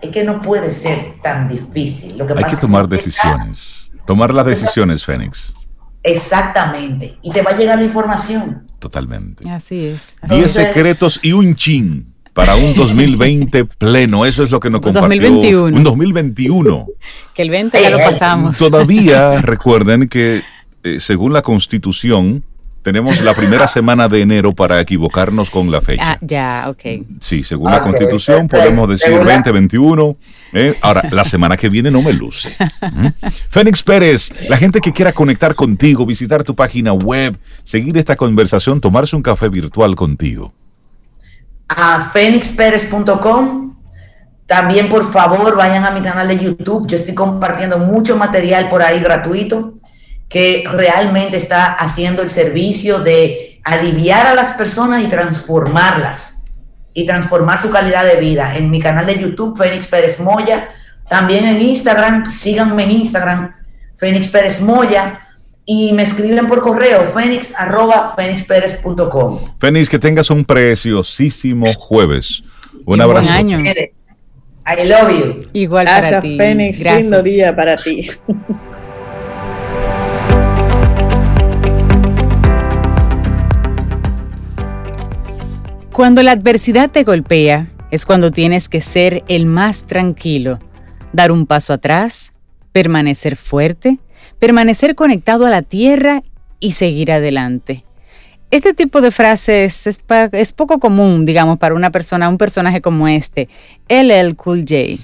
[SPEAKER 5] Es que no puede ser tan difícil. Lo que
[SPEAKER 1] Hay
[SPEAKER 5] pasa
[SPEAKER 1] que
[SPEAKER 5] es
[SPEAKER 1] tomar decisiones. Tomar las decisiones, Fénix.
[SPEAKER 5] Exactamente. Y te va a llegar la información.
[SPEAKER 1] Totalmente.
[SPEAKER 2] Así es.
[SPEAKER 5] Así
[SPEAKER 1] Diez
[SPEAKER 5] es.
[SPEAKER 1] secretos y un chin para un 2020 pleno. Eso es lo que nos compartió.
[SPEAKER 2] 2021.
[SPEAKER 1] Un 2021.
[SPEAKER 2] Que el 20 ya lo pasamos.
[SPEAKER 1] Todavía recuerden que, eh, según la Constitución, tenemos la primera semana de enero para equivocarnos con la fecha.
[SPEAKER 2] Ah, ya, ok.
[SPEAKER 1] Sí, según la
[SPEAKER 5] Ok,
[SPEAKER 1] constitución podemos decir
[SPEAKER 5] Según la-
[SPEAKER 1] 2021. ¿eh? Ahora, la semana que viene no me luce. ¿Mm? Fénix Pérez, la gente que quiera conectar contigo, visitar tu página web, seguir esta conversación, tomarse un café virtual contigo.
[SPEAKER 5] a fenixperez.com. También, por favor, vayan a mi canal de YouTube. Yo estoy compartiendo mucho material por ahí gratuito que realmente está haciendo el servicio de aliviar a las personas y transformarlas y transformar su calidad de vida. En mi canal de YouTube, Fénix Pérez Moya. También en Instagram, síganme en Instagram, Fénix Pérez Moya. Y me escriben por correo, fénix arroba fénixperez.com.
[SPEAKER 1] Fénix, que tengas un preciosísimo jueves. Un
[SPEAKER 2] Y buen
[SPEAKER 1] abrazo.
[SPEAKER 2] año.
[SPEAKER 5] I love you.
[SPEAKER 2] Igual para
[SPEAKER 3] Gracias,
[SPEAKER 2] ti.
[SPEAKER 3] Fénix.
[SPEAKER 2] Gracias.
[SPEAKER 3] Lindo día para ti.
[SPEAKER 2] Cuando la adversidad te golpea, es cuando tienes que ser el más tranquilo, dar un paso atrás, permanecer fuerte, permanecer conectado a la tierra y seguir adelante. Este tipo de frases es, pa- es poco común, digamos, para una persona, un personaje como este, LL Cool J.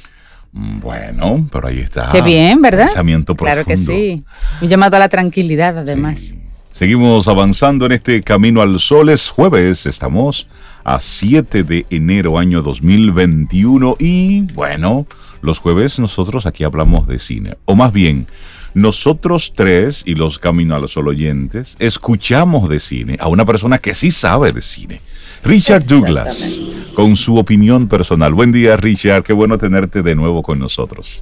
[SPEAKER 1] Mm, Bueno, pero ahí está.
[SPEAKER 2] Qué bien, ¿verdad?
[SPEAKER 1] Pensamiento profundo.
[SPEAKER 2] Claro que sí. Un llamado a la tranquilidad, además.
[SPEAKER 1] Sí. Seguimos avanzando en este camino al sol. Es jueves, estamos a 7 de enero año 2021 y bueno, los jueves nosotros aquí hablamos de cine. O más bien, nosotros tres y los Camino al Sol oyentes escuchamos de cine a una persona que sí sabe de cine. Richard Douglas, con su opinión personal. Buen día, Richard. Qué bueno tenerte de nuevo con nosotros.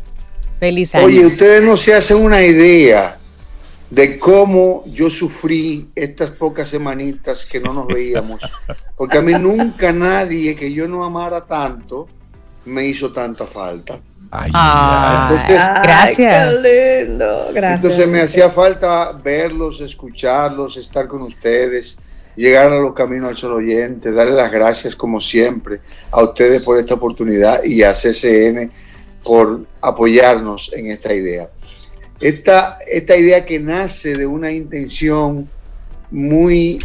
[SPEAKER 2] Feliz año.
[SPEAKER 6] Oye, ustedes no se hacen una idea de cómo yo sufrí estas pocas semanitas que no nos veíamos. Porque a mí nunca nadie que yo no amara tanto me hizo tanta falta.
[SPEAKER 1] Ay,
[SPEAKER 2] Ah,
[SPEAKER 1] ay,
[SPEAKER 6] Entonces-
[SPEAKER 2] gracias.
[SPEAKER 3] qué lindo. Gracias.
[SPEAKER 6] Entonces me hacía falta verlos, escucharlos, estar con ustedes, llegar a los caminos al sol oyente, darle las gracias como siempre a ustedes por esta oportunidad y a CCN por apoyarnos en esta idea. Esta, esta idea que nace de una intención muy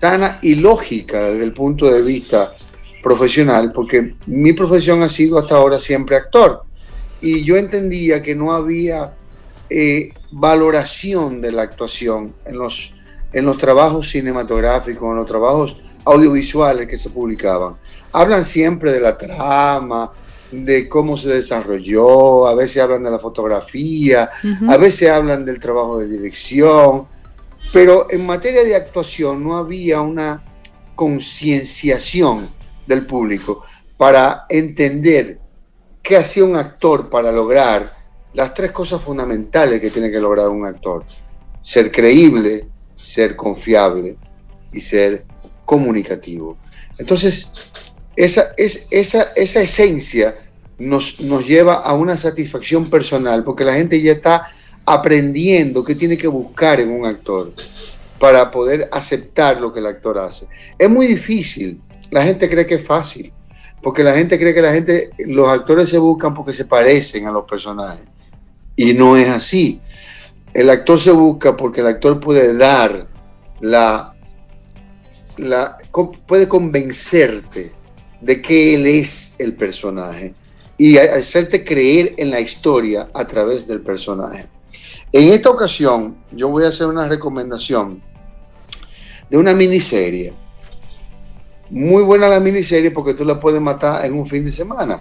[SPEAKER 6] sana y lógica desde el punto de vista profesional, porque mi profesión ha sido hasta ahora siempre actor. Y yo entendía que no había eh, valoración de la actuación en los, en los trabajos cinematográficos, en los trabajos audiovisuales que se publicaban. Hablan siempre de la trama, de cómo se desarrolló, a veces hablan de la fotografía,
[SPEAKER 2] Ujú.
[SPEAKER 6] a veces hablan del trabajo de dirección, pero en materia de actuación no había una concienciación del público para entender qué hacía un actor para lograr las tres cosas fundamentales que tiene que lograr un actor. Ser creíble, ser confiable y ser comunicativo. Entonces, esa, es, esa, esa esencia nos, nos lleva a una satisfacción personal porque la gente ya está aprendiendo qué tiene que buscar en un actor para poder aceptar lo que el actor hace. Es muy difícil. La gente cree que es fácil, porque la gente cree que la gente, los actores se buscan porque se parecen a los personajes. Y no es así. El actor se busca porque el actor puede dar la, la puede convencerte de que él es el personaje y hacerte creer en la historia a través del personaje. En esta ocasión, yo voy a hacer una recomendación de una miniserie. Muy buena la miniserie porque tú la puedes matar en un fin de semana.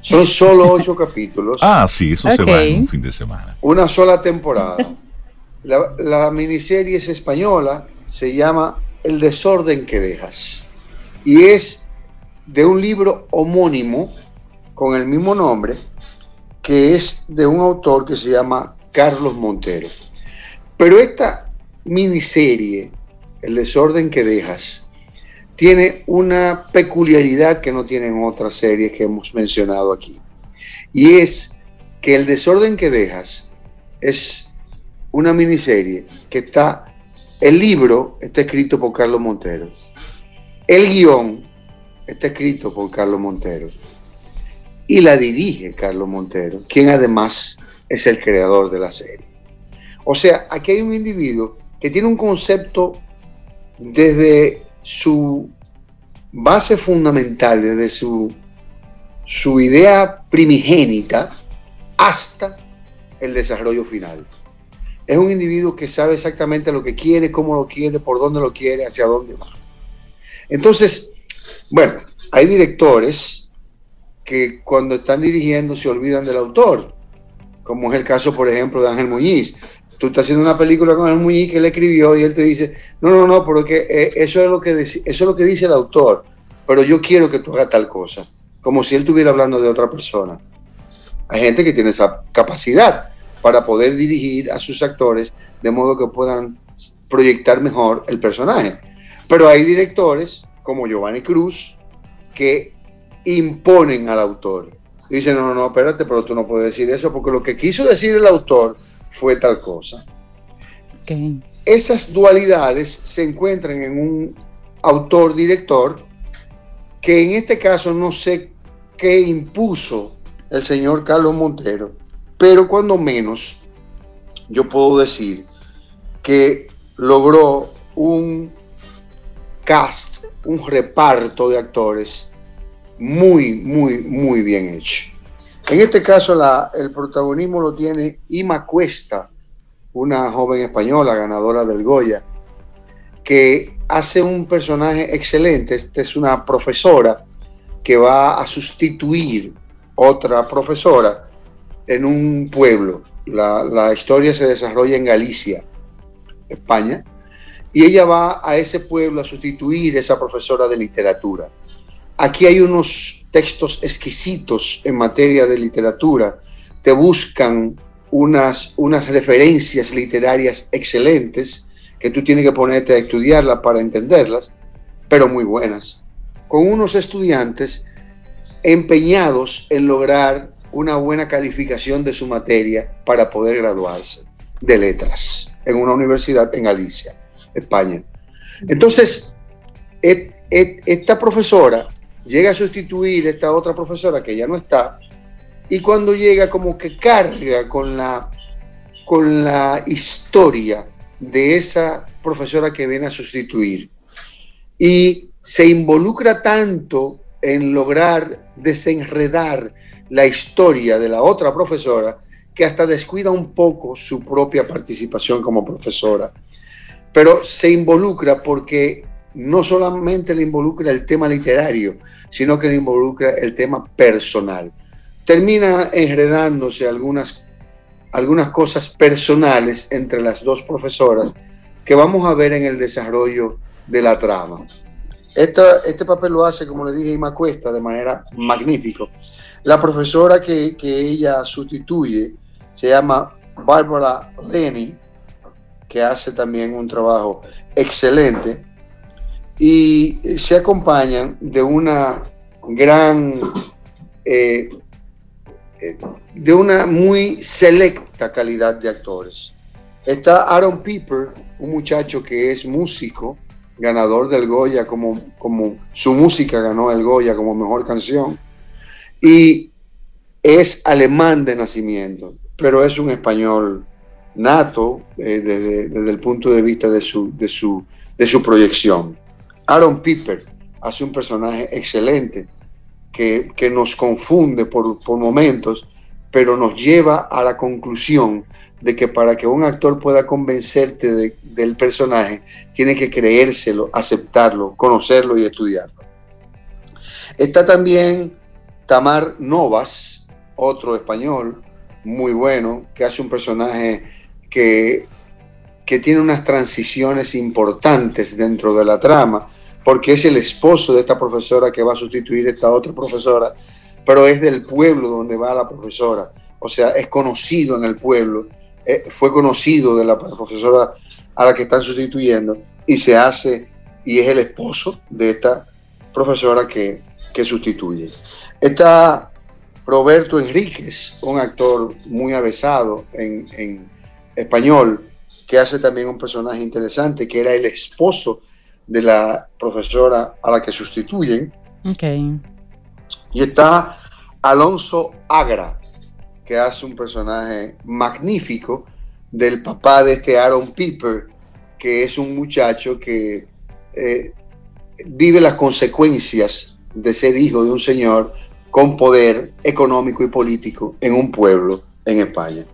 [SPEAKER 6] Son solo ocho capítulos,
[SPEAKER 1] Ah, sí, eso se va en un fin de semana.
[SPEAKER 6] una sola temporada. La, la miniserie es española, se llama El desorden que dejas. Y es de un libro homónimo con el mismo nombre, que es de un autor que se llama Carlos Montero. Pero esta miniserie, El desorden que dejas, tiene una peculiaridad que no tienen otras series que hemos mencionado aquí. Y es que El desorden que dejas es una miniserie que está, el libro está escrito por Carlos Montero, el guion está escrito por Carlos Montero y la dirige Carlos Montero, quien además es el creador de la serie. O sea, aquí hay un individuo que tiene un concepto desde su base fundamental, desde su, su idea primigénita hasta el desarrollo final. Es un individuo que sabe exactamente lo que quiere, cómo lo quiere, por dónde lo quiere, hacia dónde va. Entonces, bueno, hay directores que cuando están dirigiendo se olvidan del autor, como es el caso, por ejemplo, de Ángel Muñiz. Tú estás haciendo una película con Ángel Muñiz que él escribió y él te dice, no, no, no, porque eh, eso es lo que, eso es lo que dice el autor, pero yo quiero que tú hagas tal cosa, como si él estuviera hablando de otra persona. Hay gente que tiene esa capacidad para poder dirigir a sus actores de modo que puedan proyectar mejor el personaje. Pero hay directores como Giovanni Cruz que imponen al autor. Dicen, no, no, no, espérate, pero tú no puedes decir eso porque lo que quiso decir el autor fue tal cosa. Esas dualidades se encuentran en un autor-director que en este caso no sé qué impuso el señor Carlos Montero, pero cuando menos yo puedo decir que logró un cast, un reparto de actores muy, muy, muy bien hecho. En este caso, el protagonismo lo tiene Ima Cuesta, una joven española ganadora del Goya, que hace un personaje excelente. Esta es una profesora que va a sustituir otra profesora en un pueblo. La, la historia se desarrolla en Galicia, España, y ella va a ese pueblo a sustituir a esa profesora de literatura. Aquí hay unos textos exquisitos en materia de literatura. Te buscan unas, unas referencias literarias excelentes que tú tienes que ponerte a estudiarlas para entenderlas, pero muy buenas. Con unos estudiantes empeñados en lograr una buena calificación de su materia para poder graduarse de letras en una universidad en Galicia, España. Entonces, esta profesora llega a sustituir a esta otra profesora que ya no está, y cuando llega como que carga con la, con la historia de esa profesora que viene a sustituir. Y se involucra tanto en lograr desenredar la historia de la otra profesora que hasta descuida un poco su propia participación como profesora. Pero se involucra porque no solamente le involucra el tema literario, sino que le involucra el tema personal. Termina enredándose algunas, algunas cosas personales entre las dos profesoras que vamos a ver en el desarrollo de la trama. este papel lo hace, como le dije, Ima Cuesta de manera magnífica. La profesora que, que ella sustituye se llama Bárbara Lenny, que hace también un trabajo excelente y se acompañan de una gran, eh, de una muy selecta calidad de actores. Está Aaron Piper, un muchacho que es músico, ganador del Goya, como, como su música ganó el Goya como mejor canción, y es alemán de nacimiento, pero es un español nato eh, desde, desde, el punto de vista de su, de su, de su proyección. Aaron Piper hace un personaje excelente que, nos confunde por, momentos, pero nos lleva a la conclusión de que para que un actor pueda convencerte del personaje, tiene que creérselo, aceptarlo, conocerlo y estudiarlo. Está también Tamar Novas, otro español muy bueno, que hace un personaje que que tiene unas transiciones importantes dentro de la trama, porque es el esposo de esta profesora que va a sustituir a esta otra profesora, pero es del pueblo donde va la profesora, o sea, es conocido en el pueblo, eh, fue conocido de la profesora a la que están sustituyendo y se hace, y es el esposo de esta profesora que, que sustituye. Está Roberto Enríquez, un actor muy avesado en, en español, que hace también un personaje interesante, que era el esposo de la profesora a la que sustituyen.
[SPEAKER 2] Okay.
[SPEAKER 6] Y está Alonso Agra, que hace un personaje magnífico del papá de este Aaron Piper, que es un muchacho que eh, vive las consecuencias de ser hijo de un señor con poder económico y político en un pueblo en España.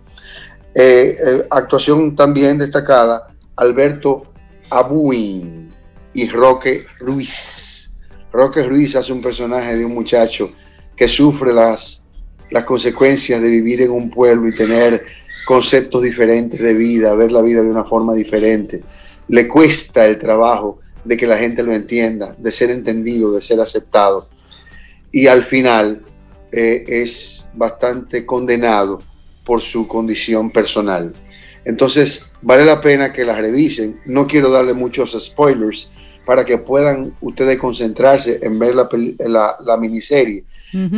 [SPEAKER 6] Eh, eh, actuación también destacada, Alberto Abuin y Roque Ruiz. Roque Ruiz hace un personaje de un muchacho que sufre las, las consecuencias de vivir en un pueblo y tener conceptos diferentes de vida, ver la vida de una forma diferente. Le cuesta el trabajo de que la gente lo entienda, de ser entendido, de ser aceptado. Y al final eh, es bastante condenado por su condición personal. Entonces, vale la pena que la revisen. No quiero darle muchos spoilers para que puedan ustedes concentrarse en ver la, la, miniserie,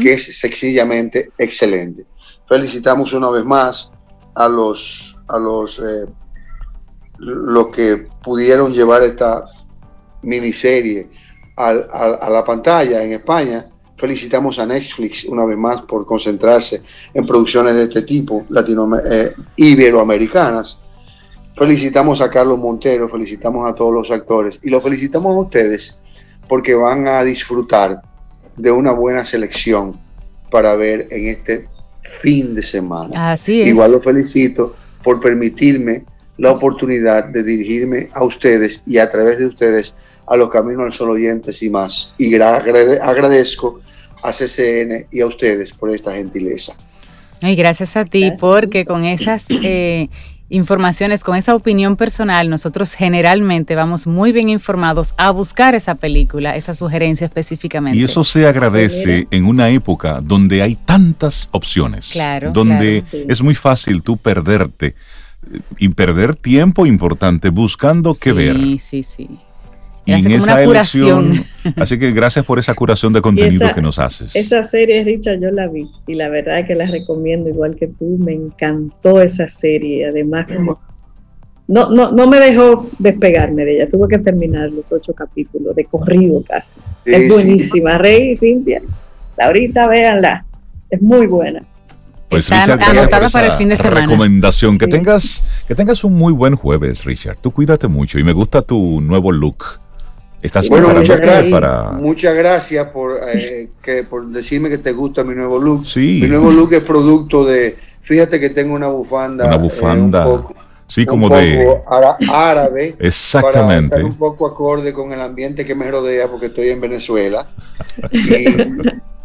[SPEAKER 6] que es sencillamente excelente. Felicitamos una vez más a los, a los, eh, los que pudieron llevar esta miniserie a, la pantalla en España. Felicitamos a Netflix una vez más por concentrarse en producciones de este tipo, latino, eh, iberoamericanas. Felicitamos a Carlos Montero, felicitamos a todos los actores y lo felicitamos a ustedes porque van a disfrutar de una buena selección para ver en este fin de semana.
[SPEAKER 2] Así es.
[SPEAKER 6] Igual lo felicito por permitirme la oportunidad de dirigirme a ustedes y a través de ustedes a los Caminos al Sol oyentes y más. Y agradezco a CCN y a ustedes por esta gentileza.
[SPEAKER 2] Y gracias a ti, porque con esas eh, informaciones, con esa opinión personal, nosotros generalmente vamos muy bien informados a buscar esa película, esa sugerencia específicamente.
[SPEAKER 1] Y eso se agradece en una época donde hay tantas opciones.
[SPEAKER 2] Claro.
[SPEAKER 1] Donde es muy fácil tú perderte y perder tiempo importante buscando qué ver.
[SPEAKER 2] Sí, sí, sí.
[SPEAKER 1] Y en esa elección, así que gracias por esa curación de contenido que nos haces.
[SPEAKER 3] Esa serie, Richard, yo la vi y la verdad es que la recomiendo igual que tú. Me encantó esa serie. Además, como no, no, no me dejó despegarme de ella. Tuve que terminar los ocho capítulos de corrido casi. es buenísima. Rey y Cintia, ahorita véanla. Es muy buena.
[SPEAKER 1] Pues Richard, para el fin de semana. recomendación. Que, tengas, que tengas un muy buen jueves, Richard. Tú cuídate mucho y me gusta tu nuevo look.
[SPEAKER 6] Estás bueno, muchas gracias, muchas gracias por, eh, que, por decirme que te gusta mi nuevo look.
[SPEAKER 1] Sí.
[SPEAKER 6] Mi nuevo look es producto de, fíjate que tengo una bufanda.
[SPEAKER 1] Una bufanda. Eh, sí, como de
[SPEAKER 6] árabe.
[SPEAKER 1] Exactamente.
[SPEAKER 6] Para un poco acorde con el ambiente que me rodea, porque estoy en Venezuela.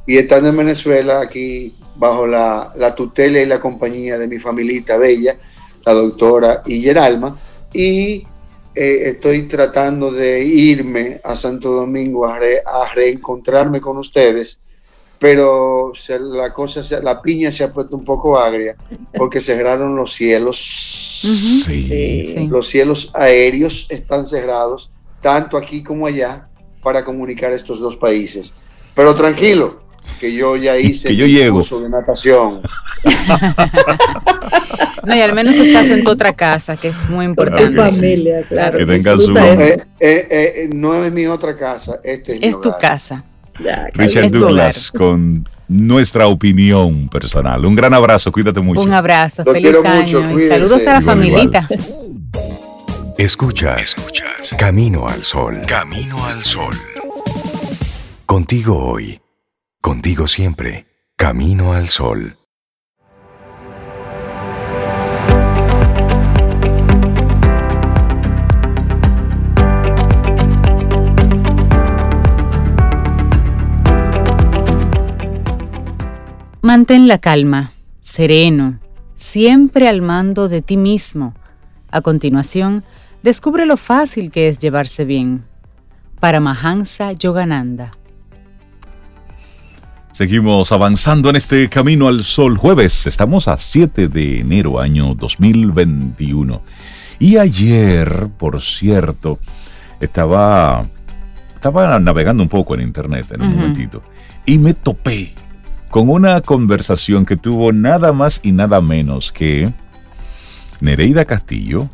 [SPEAKER 6] y, estando en Venezuela, aquí bajo la, la, tutela y la compañía de mi familita bella, la doctora Iyeralma, y eh, estoy tratando de irme a Santo Domingo a, reencontrarme con ustedes, pero la cosa, la piña se ha puesto un poco agria porque cerraron los cielos. Los cielos aéreos están cerrados, tanto aquí como allá, para comunicar estos dos países. Pero tranquilo, que yo ya hice
[SPEAKER 1] el
[SPEAKER 6] curso de natación.
[SPEAKER 2] no, y al menos estás en tu otra casa, que es muy importante.
[SPEAKER 3] familia, claro.
[SPEAKER 1] Que tengas
[SPEAKER 6] eh, eh, eh, no es mi otra casa, este
[SPEAKER 2] es, tu casa.
[SPEAKER 1] Richard Douglas con nuestra opinión personal. Un gran abrazo, cuídate mucho.
[SPEAKER 2] Un abrazo, feliz año y saludos a la familita.
[SPEAKER 4] Escuchas, escuchas. Camino al sol. Camino al sol. Contigo hoy Contigo siempre, Camino al Sol.
[SPEAKER 2] Mantén la calma, sereno, siempre al mando de ti mismo. A continuación, descubre lo fácil que es llevarse bien. Para Mahansa Yogananda.
[SPEAKER 1] Seguimos avanzando en este camino al sol. Jueves, estamos a 7 de enero año 2021. Y ayer, por cierto, estaba, estaba navegando un poco en internet en un momentito y me topé con una conversación que tuvo nada más y nada menos que Nereida Castillo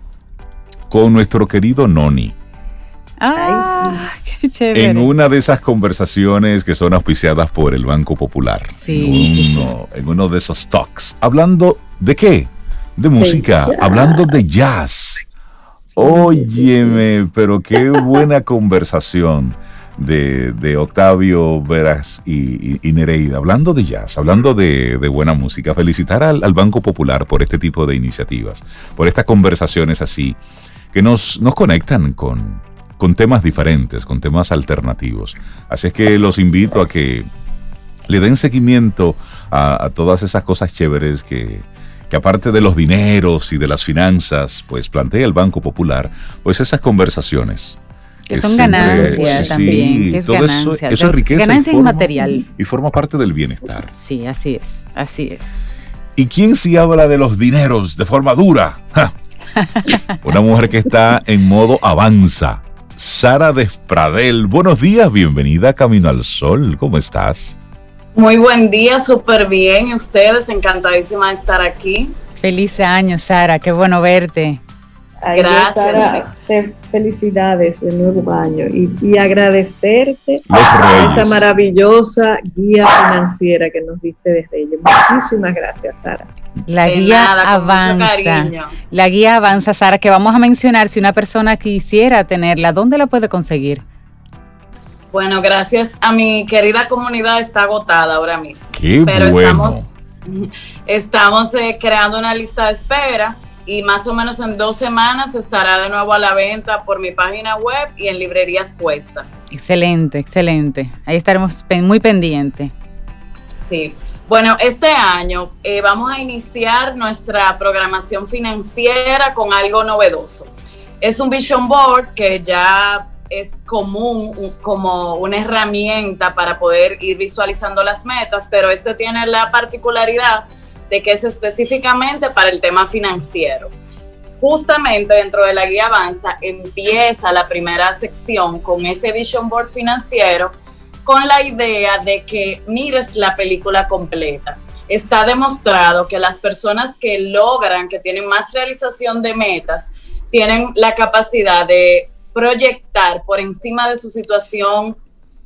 [SPEAKER 1] con nuestro querido Noni.
[SPEAKER 2] Ah, qué chévere.
[SPEAKER 1] En una de esas conversaciones que son auspiciadas por el Banco Popular.
[SPEAKER 2] Sí.
[SPEAKER 1] En uno, de esos talks. Hablando de qué? De música, hablando de jazz. Óyeme, pero qué buena conversación de, Octavio Veras y, Nereida. Hablando de jazz, hablando de, buena música, felicitar al, Banco Popular por este tipo de iniciativas, por estas conversaciones así, que nos, nos conectan con, con temas diferentes, con temas alternativos. Así es que los invito a que le den seguimiento a, todas esas cosas chéveres que, que aparte de los dineros y de las finanzas, pues plantea el Banco Popular, pues esas conversaciones
[SPEAKER 2] que son ganancias también, que es ganancia.
[SPEAKER 1] Eso, es riqueza.
[SPEAKER 2] Ganancia inmaterial.
[SPEAKER 1] Y forma parte del bienestar.
[SPEAKER 2] Sí, así es, así es.
[SPEAKER 1] ¿Y quién sí habla de los dineros de forma dura? Una mujer que está en modo avanza. Sara Despradel, buenos días, bienvenida a Camino al Sol, ¿cómo estás?
[SPEAKER 7] Muy buen día, súper bien, ustedes, encantadísima de estar aquí.
[SPEAKER 2] Feliz año, Sara, qué bueno verte.
[SPEAKER 3] Gracias. Sara, felicidades de nuevo año y, agradecerte esa maravillosa guía financiera que nos diste de Reyes. Muchísimas gracias, Sara.
[SPEAKER 2] La guía avanza. La guía avanza, Sara, que vamos a mencionar si una persona quisiera tenerla, ¿dónde la puede conseguir?
[SPEAKER 7] Bueno, gracias a mi querida comunidad está agotada ahora mismo.
[SPEAKER 1] Qué pero estamos,
[SPEAKER 7] estamos eh, creando una lista de espera y más o menos en dos semanas estará de nuevo a la venta por mi página web y en librerías Cuesta.
[SPEAKER 2] Excelente, excelente. Ahí estaremos muy pendientes.
[SPEAKER 7] Sí. Bueno, este año eh, vamos a iniciar nuestra programación financiera con algo novedoso. Es un vision board que ya es común como una herramienta para poder ir visualizando las metas, pero este tiene la particularidad de que es específicamente para el tema financiero. Justamente dentro de la guía Avanza empieza la primera sección con ese vision board financiero con la idea de que mires la película completa. Está demostrado que las personas que logran, que tienen más realización de metas, tienen la capacidad de proyectar por encima de su situación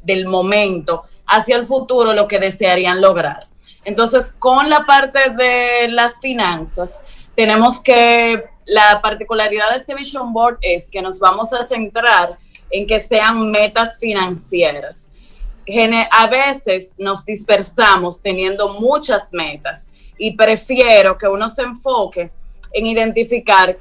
[SPEAKER 7] del momento hacia el futuro lo que desearían lograr. Entonces, con la parte de las finanzas, tenemos que, la particularidad de este Vision Board es que nos vamos a centrar en que sean metas financieras. A veces nos dispersamos teniendo muchas metas y prefiero que uno se enfoque en identificar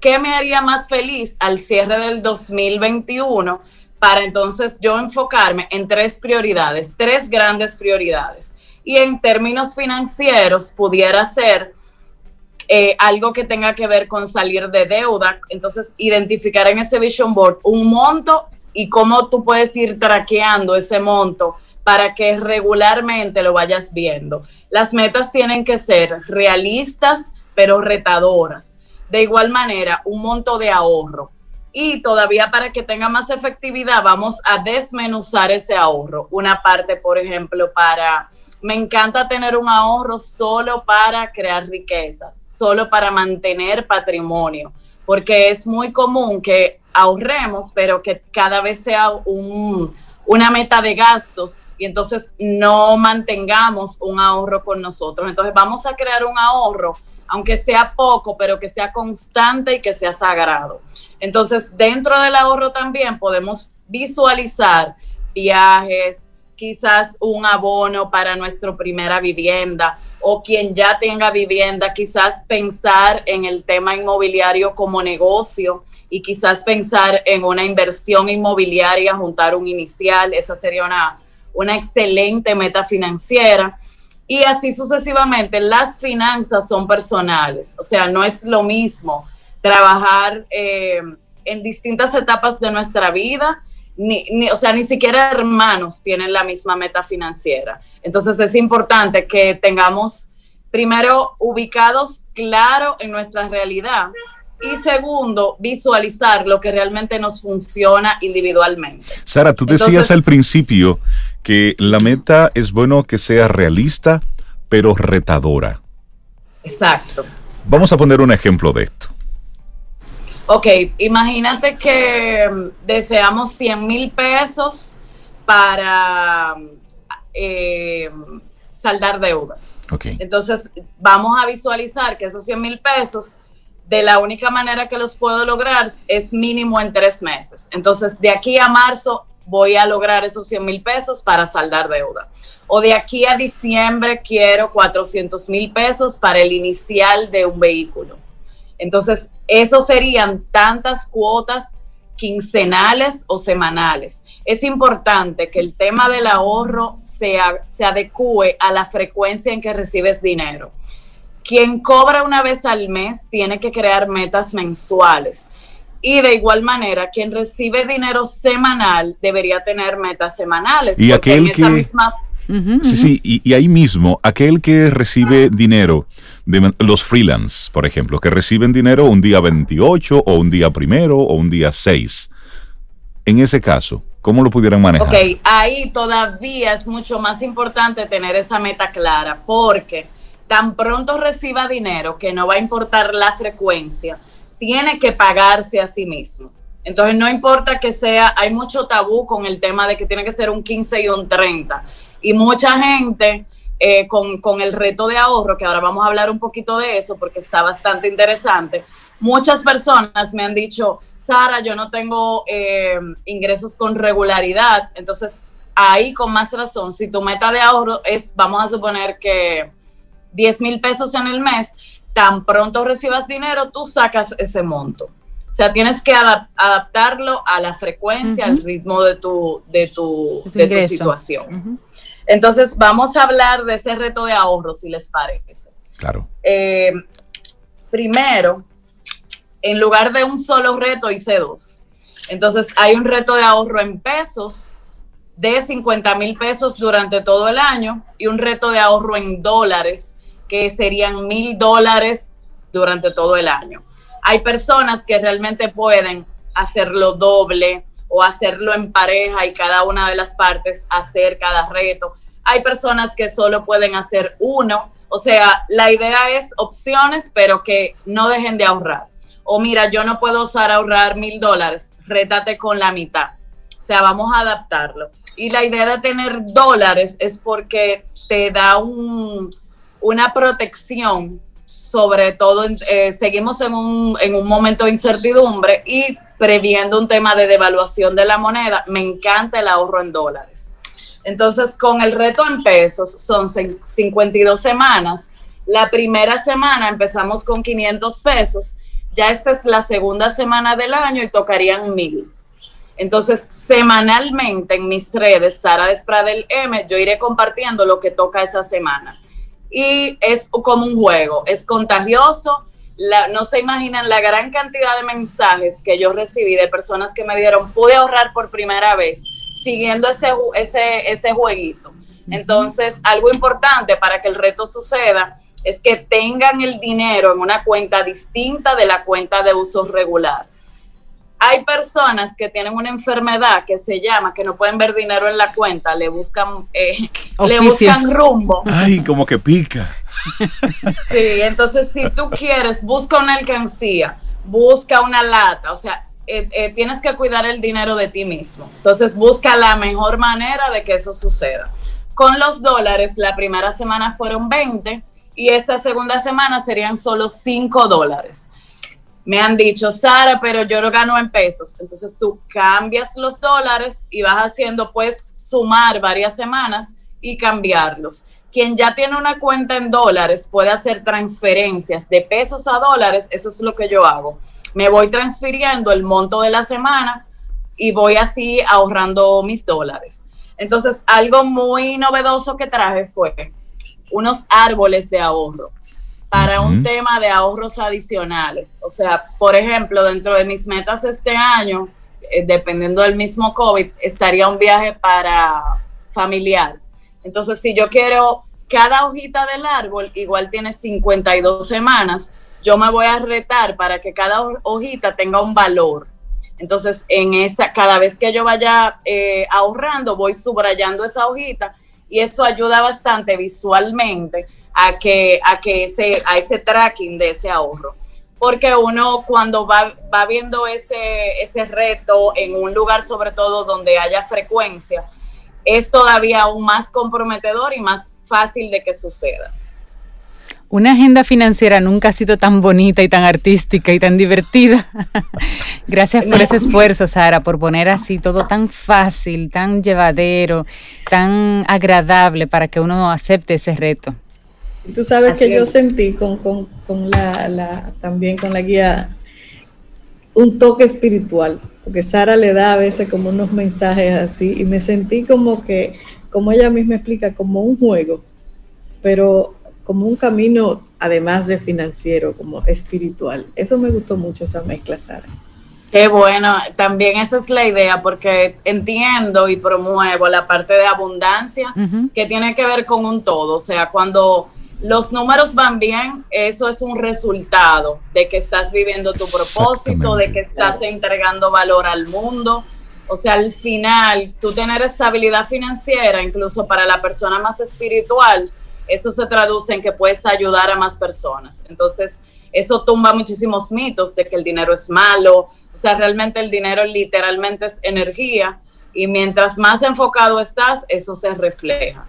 [SPEAKER 7] qué me haría más feliz al cierre del 2021 para entonces yo enfocarme en tres prioridades, tres grandes prioridades y en términos financieros pudiera ser eh, algo que tenga que ver con salir de deuda. Entonces, identificar en ese vision board un monto y cómo tú puedes ir traqueando ese monto para que regularmente lo vayas viendo. Las metas tienen que ser realistas, pero retadoras. De igual manera, un monto de ahorro. Y todavía para que tenga más efectividad, vamos a desmenuzar ese ahorro. Una parte, por ejemplo, para me encanta tener un ahorro solo para crear riqueza, solo para mantener patrimonio, porque es muy común que ahorremos, pero que cada vez sea una meta de gastos y entonces no mantengamos un ahorro con nosotros. Entonces vamos a crear un ahorro, aunque sea poco, pero que sea constante y que sea sagrado. Entonces, dentro del ahorro también podemos visualizar viajes, quizás un abono para nuestra primera vivienda o quien ya tenga vivienda, quizás pensar en el tema inmobiliario como negocio y quizás pensar en una inversión inmobiliaria, juntar un inicial, esa sería una, una excelente meta financiera. Y así sucesivamente, las finanzas son personales, o sea, no es lo mismo trabajar eh, en distintas etapas de nuestra vida ni, o sea, ni siquiera hermanos tienen la misma meta financiera. Entonces es importante que tengamos, primero, ubicados claro en nuestra realidad y segundo, visualizar lo que realmente nos funciona individualmente.
[SPEAKER 1] Sara, tú decías al principio que la meta es bueno que sea realista, pero retadora.
[SPEAKER 7] Exacto.
[SPEAKER 1] Vamos a poner un ejemplo de esto.
[SPEAKER 7] Ok, imagínate que mm, deseamos 100 mil pesos para eh, saldar deudas.
[SPEAKER 1] Okay.
[SPEAKER 7] Entonces, vamos a visualizar que esos 100 mil pesos de la única manera que los puedo lograr es mínimo en tres meses. Entonces, de aquí a marzo voy a lograr esos 100 mil pesos para saldar deuda. O de aquí a diciembre quiero 400 mil pesos para el inicial de un vehículo. Entonces, eso serían tantas cuotas quincenales o semanales. Es importante que el tema del ahorro sea, se adecue a la frecuencia en que recibes dinero. Quien cobra una vez al mes tiene que crear metas mensuales. Y de igual manera, quien recibe dinero semanal debería tener metas semanales.
[SPEAKER 1] Y aquel que... Misma... Sí, sí, y, ahí mismo, aquel que recibe dinero, de los freelance, por ejemplo, que reciben dinero un día 28 o un día primero o un día 6. En ese caso, ¿cómo lo pudieran manejar?
[SPEAKER 7] Ok, ahí todavía es mucho más importante tener esa meta clara, porque tan pronto reciba dinero, que no va a importar la frecuencia, tiene que pagarse a sí mismo. Entonces no importa que sea, hay mucho tabú con el tema de que tiene que ser un 15 y un 30. Y mucha gente eh, con, el reto de ahorro, que ahora vamos a hablar un poquito de eso porque está bastante interesante, muchas personas me han dicho, Sara, yo no tengo eh, ingresos con regularidad. Entonces ahí con más razón, si tu meta de ahorro es, vamos a suponer que 10 mil pesos en el mes, tan pronto recibas dinero, tú sacas ese monto. O sea, tienes que adaptarlo a la frecuencia, al ritmo de tu, de tu, de tu situación. Entonces, vamos a hablar de ese reto de ahorro, si les parece.
[SPEAKER 1] Claro.
[SPEAKER 7] Eh, primero, en lugar de un solo reto, hice dos. Entonces, hay un reto de ahorro en pesos de 50 mil pesos durante todo el año y un reto de ahorro en dólares que serían mil dólares durante todo el año. Hay personas que realmente pueden hacerlo doble o hacerlo en pareja y cada una de las partes hacer cada reto. Hay personas que solo pueden hacer uno. O sea, la idea es opciones, pero que no dejen de ahorrar. O mira, yo no puedo usar ahorrar mil dólares, rétate con la mitad. O sea, vamos a adaptarlo. Y la idea de tener dólares es porque te da un, una protección, sobre todo, eh, seguimos en un, en un momento de incertidumbre y previendo un tema de devaluación de la moneda, me encanta el ahorro en dólares. Entonces, con el reto en pesos, son 52 semanas. La primera semana empezamos con 500 pesos. Ya esta es la segunda semana del año y tocarían mil. Entonces, semanalmente en mis redes, Sara Despradel M, yo iré compartiendo lo que toca esa semana y es como un juego, es contagioso. no se imaginan la gran cantidad de mensajes que yo recibí de personas que me dieron, pude ahorrar por primera vez siguiendo ese, ese, ese jueguito. Entonces, algo importante para que el reto suceda es que tengan el dinero en una cuenta distinta de la cuenta de uso regular hay personas que tienen una enfermedad que se llama, que no pueden ver dinero en la cuenta, le buscan, eh, le buscan rumbo.
[SPEAKER 1] Ay, como que pica.
[SPEAKER 7] Sí, entonces si tú quieres, busca una alcancía, busca una lata, o sea, eh, eh, tienes que cuidar el dinero de ti mismo. Entonces busca la mejor manera de que eso suceda. Con los dólares, la primera semana fueron 20 y esta segunda semana serían solo 5 dólares me han dicho, Sara, pero yo lo gano en pesos. Entonces tú cambias los dólares y vas haciendo, pues, sumar varias semanas y cambiarlos. Quien ya tiene una cuenta en dólares puede hacer transferencias de pesos a dólares. Eso es lo que yo hago. Me voy transfiriendo el monto de la semana y voy así ahorrando mis dólares. Entonces, algo muy novedoso que traje fue unos árboles de ahorro para un tema de ahorros adicionales. O sea, por ejemplo, dentro de mis metas este año, eh, dependiendo del mismo COVID, estaría un viaje para familiar. Entonces, si yo quiero cada hojita del árbol, igual tiene 52 semanas, yo me voy a retar para que cada hojita tenga un valor. Entonces, en esa, cada vez que yo vaya eh, ahorrando, voy subrayando esa hojita y eso ayuda bastante visualmente a que, a que ese, a ese tracking de ese ahorro. Porque uno cuando va, va viendo ese, ese reto en un lugar sobre todo donde haya frecuencia, es todavía aún más comprometedor y más fácil de que suceda.
[SPEAKER 2] Una agenda financiera nunca ha sido tan bonita y tan artística y tan divertida. Gracias por ese esfuerzo, Sara, por poner así todo tan fácil, tan llevadero, tan agradable para que uno acepte ese reto.
[SPEAKER 3] Tú sabes que yo sentí con, la, también con la guía un toque espiritual, porque Sara le da a veces como unos mensajes así y me sentí como que, como ella misma explica, como un juego, pero como un camino, además de financiero, como espiritual. Eso me gustó mucho, esa mezcla, Sara.
[SPEAKER 7] Qué bueno, también esa es la idea, porque entiendo y promuevo la parte de abundancia que tiene que ver con un todo. O sea, cuando los números van bien, eso es un resultado de que estás viviendo tu propósito, de que estás entregando valor al mundo. O sea, al final, tú tener estabilidad financiera, incluso para la persona más espiritual, eso se traduce en que puedes ayudar a más personas. Entonces, eso tumba muchísimos mitos de que el dinero es malo. O sea, realmente el dinero literalmente es energía y mientras más enfocado estás, eso se refleja.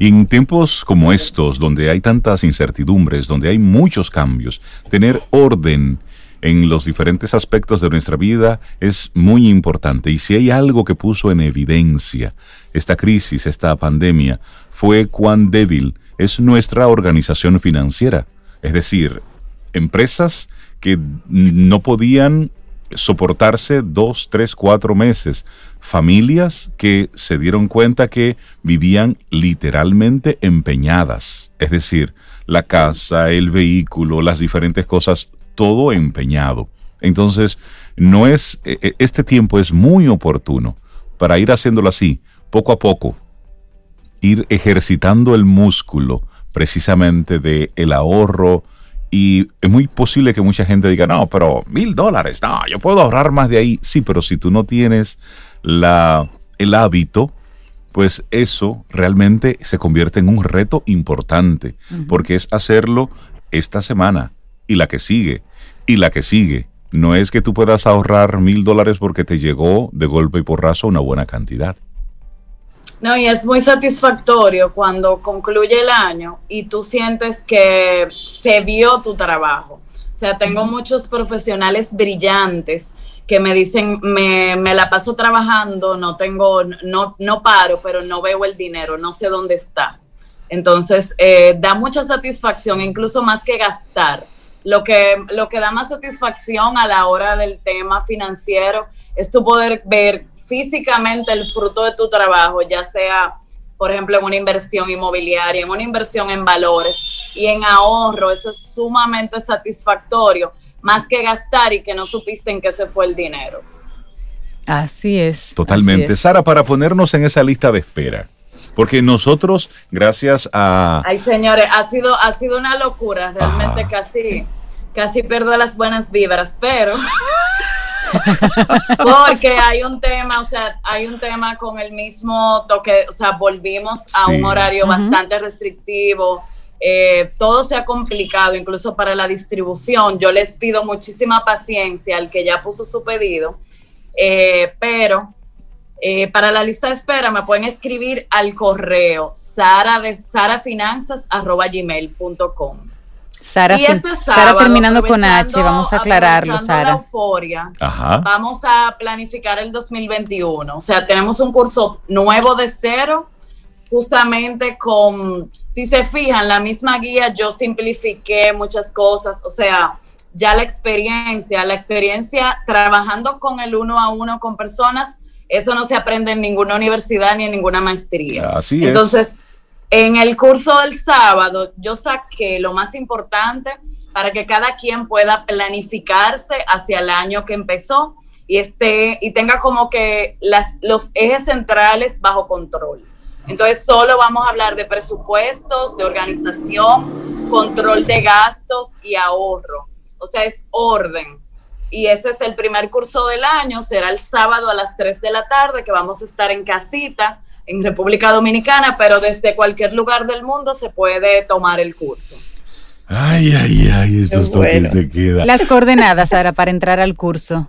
[SPEAKER 1] Y en tiempos como estos, donde hay tantas incertidumbres, donde hay muchos cambios, tener orden en los diferentes aspectos de nuestra vida es muy importante. Y si hay algo que puso en evidencia esta crisis, esta pandemia, fue cuán débil es nuestra organización financiera. Es decir, empresas que no podían soportarse dos, tres, cuatro meses. Familias que se dieron cuenta que vivían literalmente empeñadas. Es decir, la casa, el vehículo, las diferentes cosas, todo empeñado. Entonces, no es, e, e, este tiempo es muy oportuno para ir haciéndolo así, poco a poco, ir ejercitando el músculo precisamente de el ahorro y es muy posible que mucha gente diga, no, pero mil dólares, no, yo puedo ahorrar más de ahí. Sí, pero si tú no tienes la, el hábito, pues eso realmente se convierte en un reto importante, porque es hacerlo esta semana y la que sigue y la que sigue. No es que tú puedas ahorrar mil dólares porque te llegó de golpe y porrazo una buena cantidad.
[SPEAKER 7] No, y es muy satisfactorio cuando concluye el año y tú sientes que se vio tu trabajo. O sea, tengo muchos profesionales brillantes que me dicen, me, me, la paso trabajando, no tengo, no, no paro, pero no veo el dinero, no sé dónde está. Entonces, eh, da mucha satisfacción, incluso más que gastar. Lo que, lo que da más satisfacción a la hora del tema financiero es tu poder ver físicamente el fruto de tu trabajo, ya sea, por ejemplo, en una inversión inmobiliaria, en una inversión en valores y en ahorro, eso es sumamente satisfactorio, más que gastar y que no supiste en qué se fue el dinero.
[SPEAKER 2] Así es.
[SPEAKER 1] Totalmente. Sara, para ponernos en esa lista de espera. Porque nosotros, gracias a...
[SPEAKER 7] Ay, señores, ha sido, ha sido una locura, realmente casi, casi pierdo las buenas vibras, pero Porque hay un tema, o sea, hay un tema con el mismo toque, o sea, volvimos a un horario bastante restrictivo. Eh, todo se ha complicado, incluso para la distribución. Yo les pido muchísima paciencia al que ya puso su pedido, eh, pero eh, para la lista de espera me pueden escribir al correo sara de sarafinanzas.gmail.com.
[SPEAKER 2] Sara, este Sara terminando con H, vamos a aclararlo, Sara.
[SPEAKER 7] euforia, Vamos a planificar el 2021. O sea, tenemos un curso nuevo de cero, justamente con, si se fijan, la misma guía, yo simplifiqué muchas cosas. O sea, ya la experiencia, la experiencia trabajando con el uno a uno con personas, eso no se aprende en ninguna universidad ni en ninguna maestría.
[SPEAKER 1] Así
[SPEAKER 7] Entonces, en el curso del sábado yo saqué lo más importante para que cada quien pueda planificarse hacia el año que empezó y, esté, y tenga como que las, los ejes centrales bajo control. Entonces solo vamos a hablar de presupuestos, de organización, control de gastos y ahorro. O sea, es orden. Y ese es el primer curso del año, será el sábado a las 3 de la tarde que vamos a estar en casita en República Dominicana, pero desde cualquier lugar del mundo se puede tomar el curso.
[SPEAKER 1] Ay, ay, ay, estos toques de queda.
[SPEAKER 2] Las coordenadas, Sara, para entrar al curso.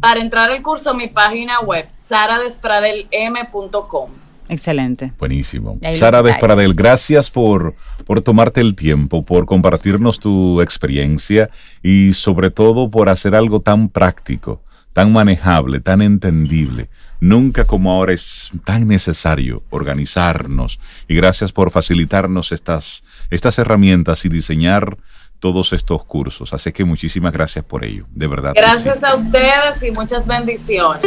[SPEAKER 7] Para entrar al curso, mi página web, saradespradelm.com.
[SPEAKER 2] Excelente.
[SPEAKER 1] Buenísimo. Sara. Despradel, gracias por, por tomarte el tiempo, por compartirnos tu experiencia y sobre todo por hacer algo tan práctico, tan manejable, tan entendible. Nunca como ahora es tan necesario organizarnos y gracias por facilitarnos estas, estas herramientas y diseñar todos estos cursos. Así que muchísimas gracias por ello, de verdad. sí.
[SPEAKER 7] Gracias a ustedes y muchas bendiciones.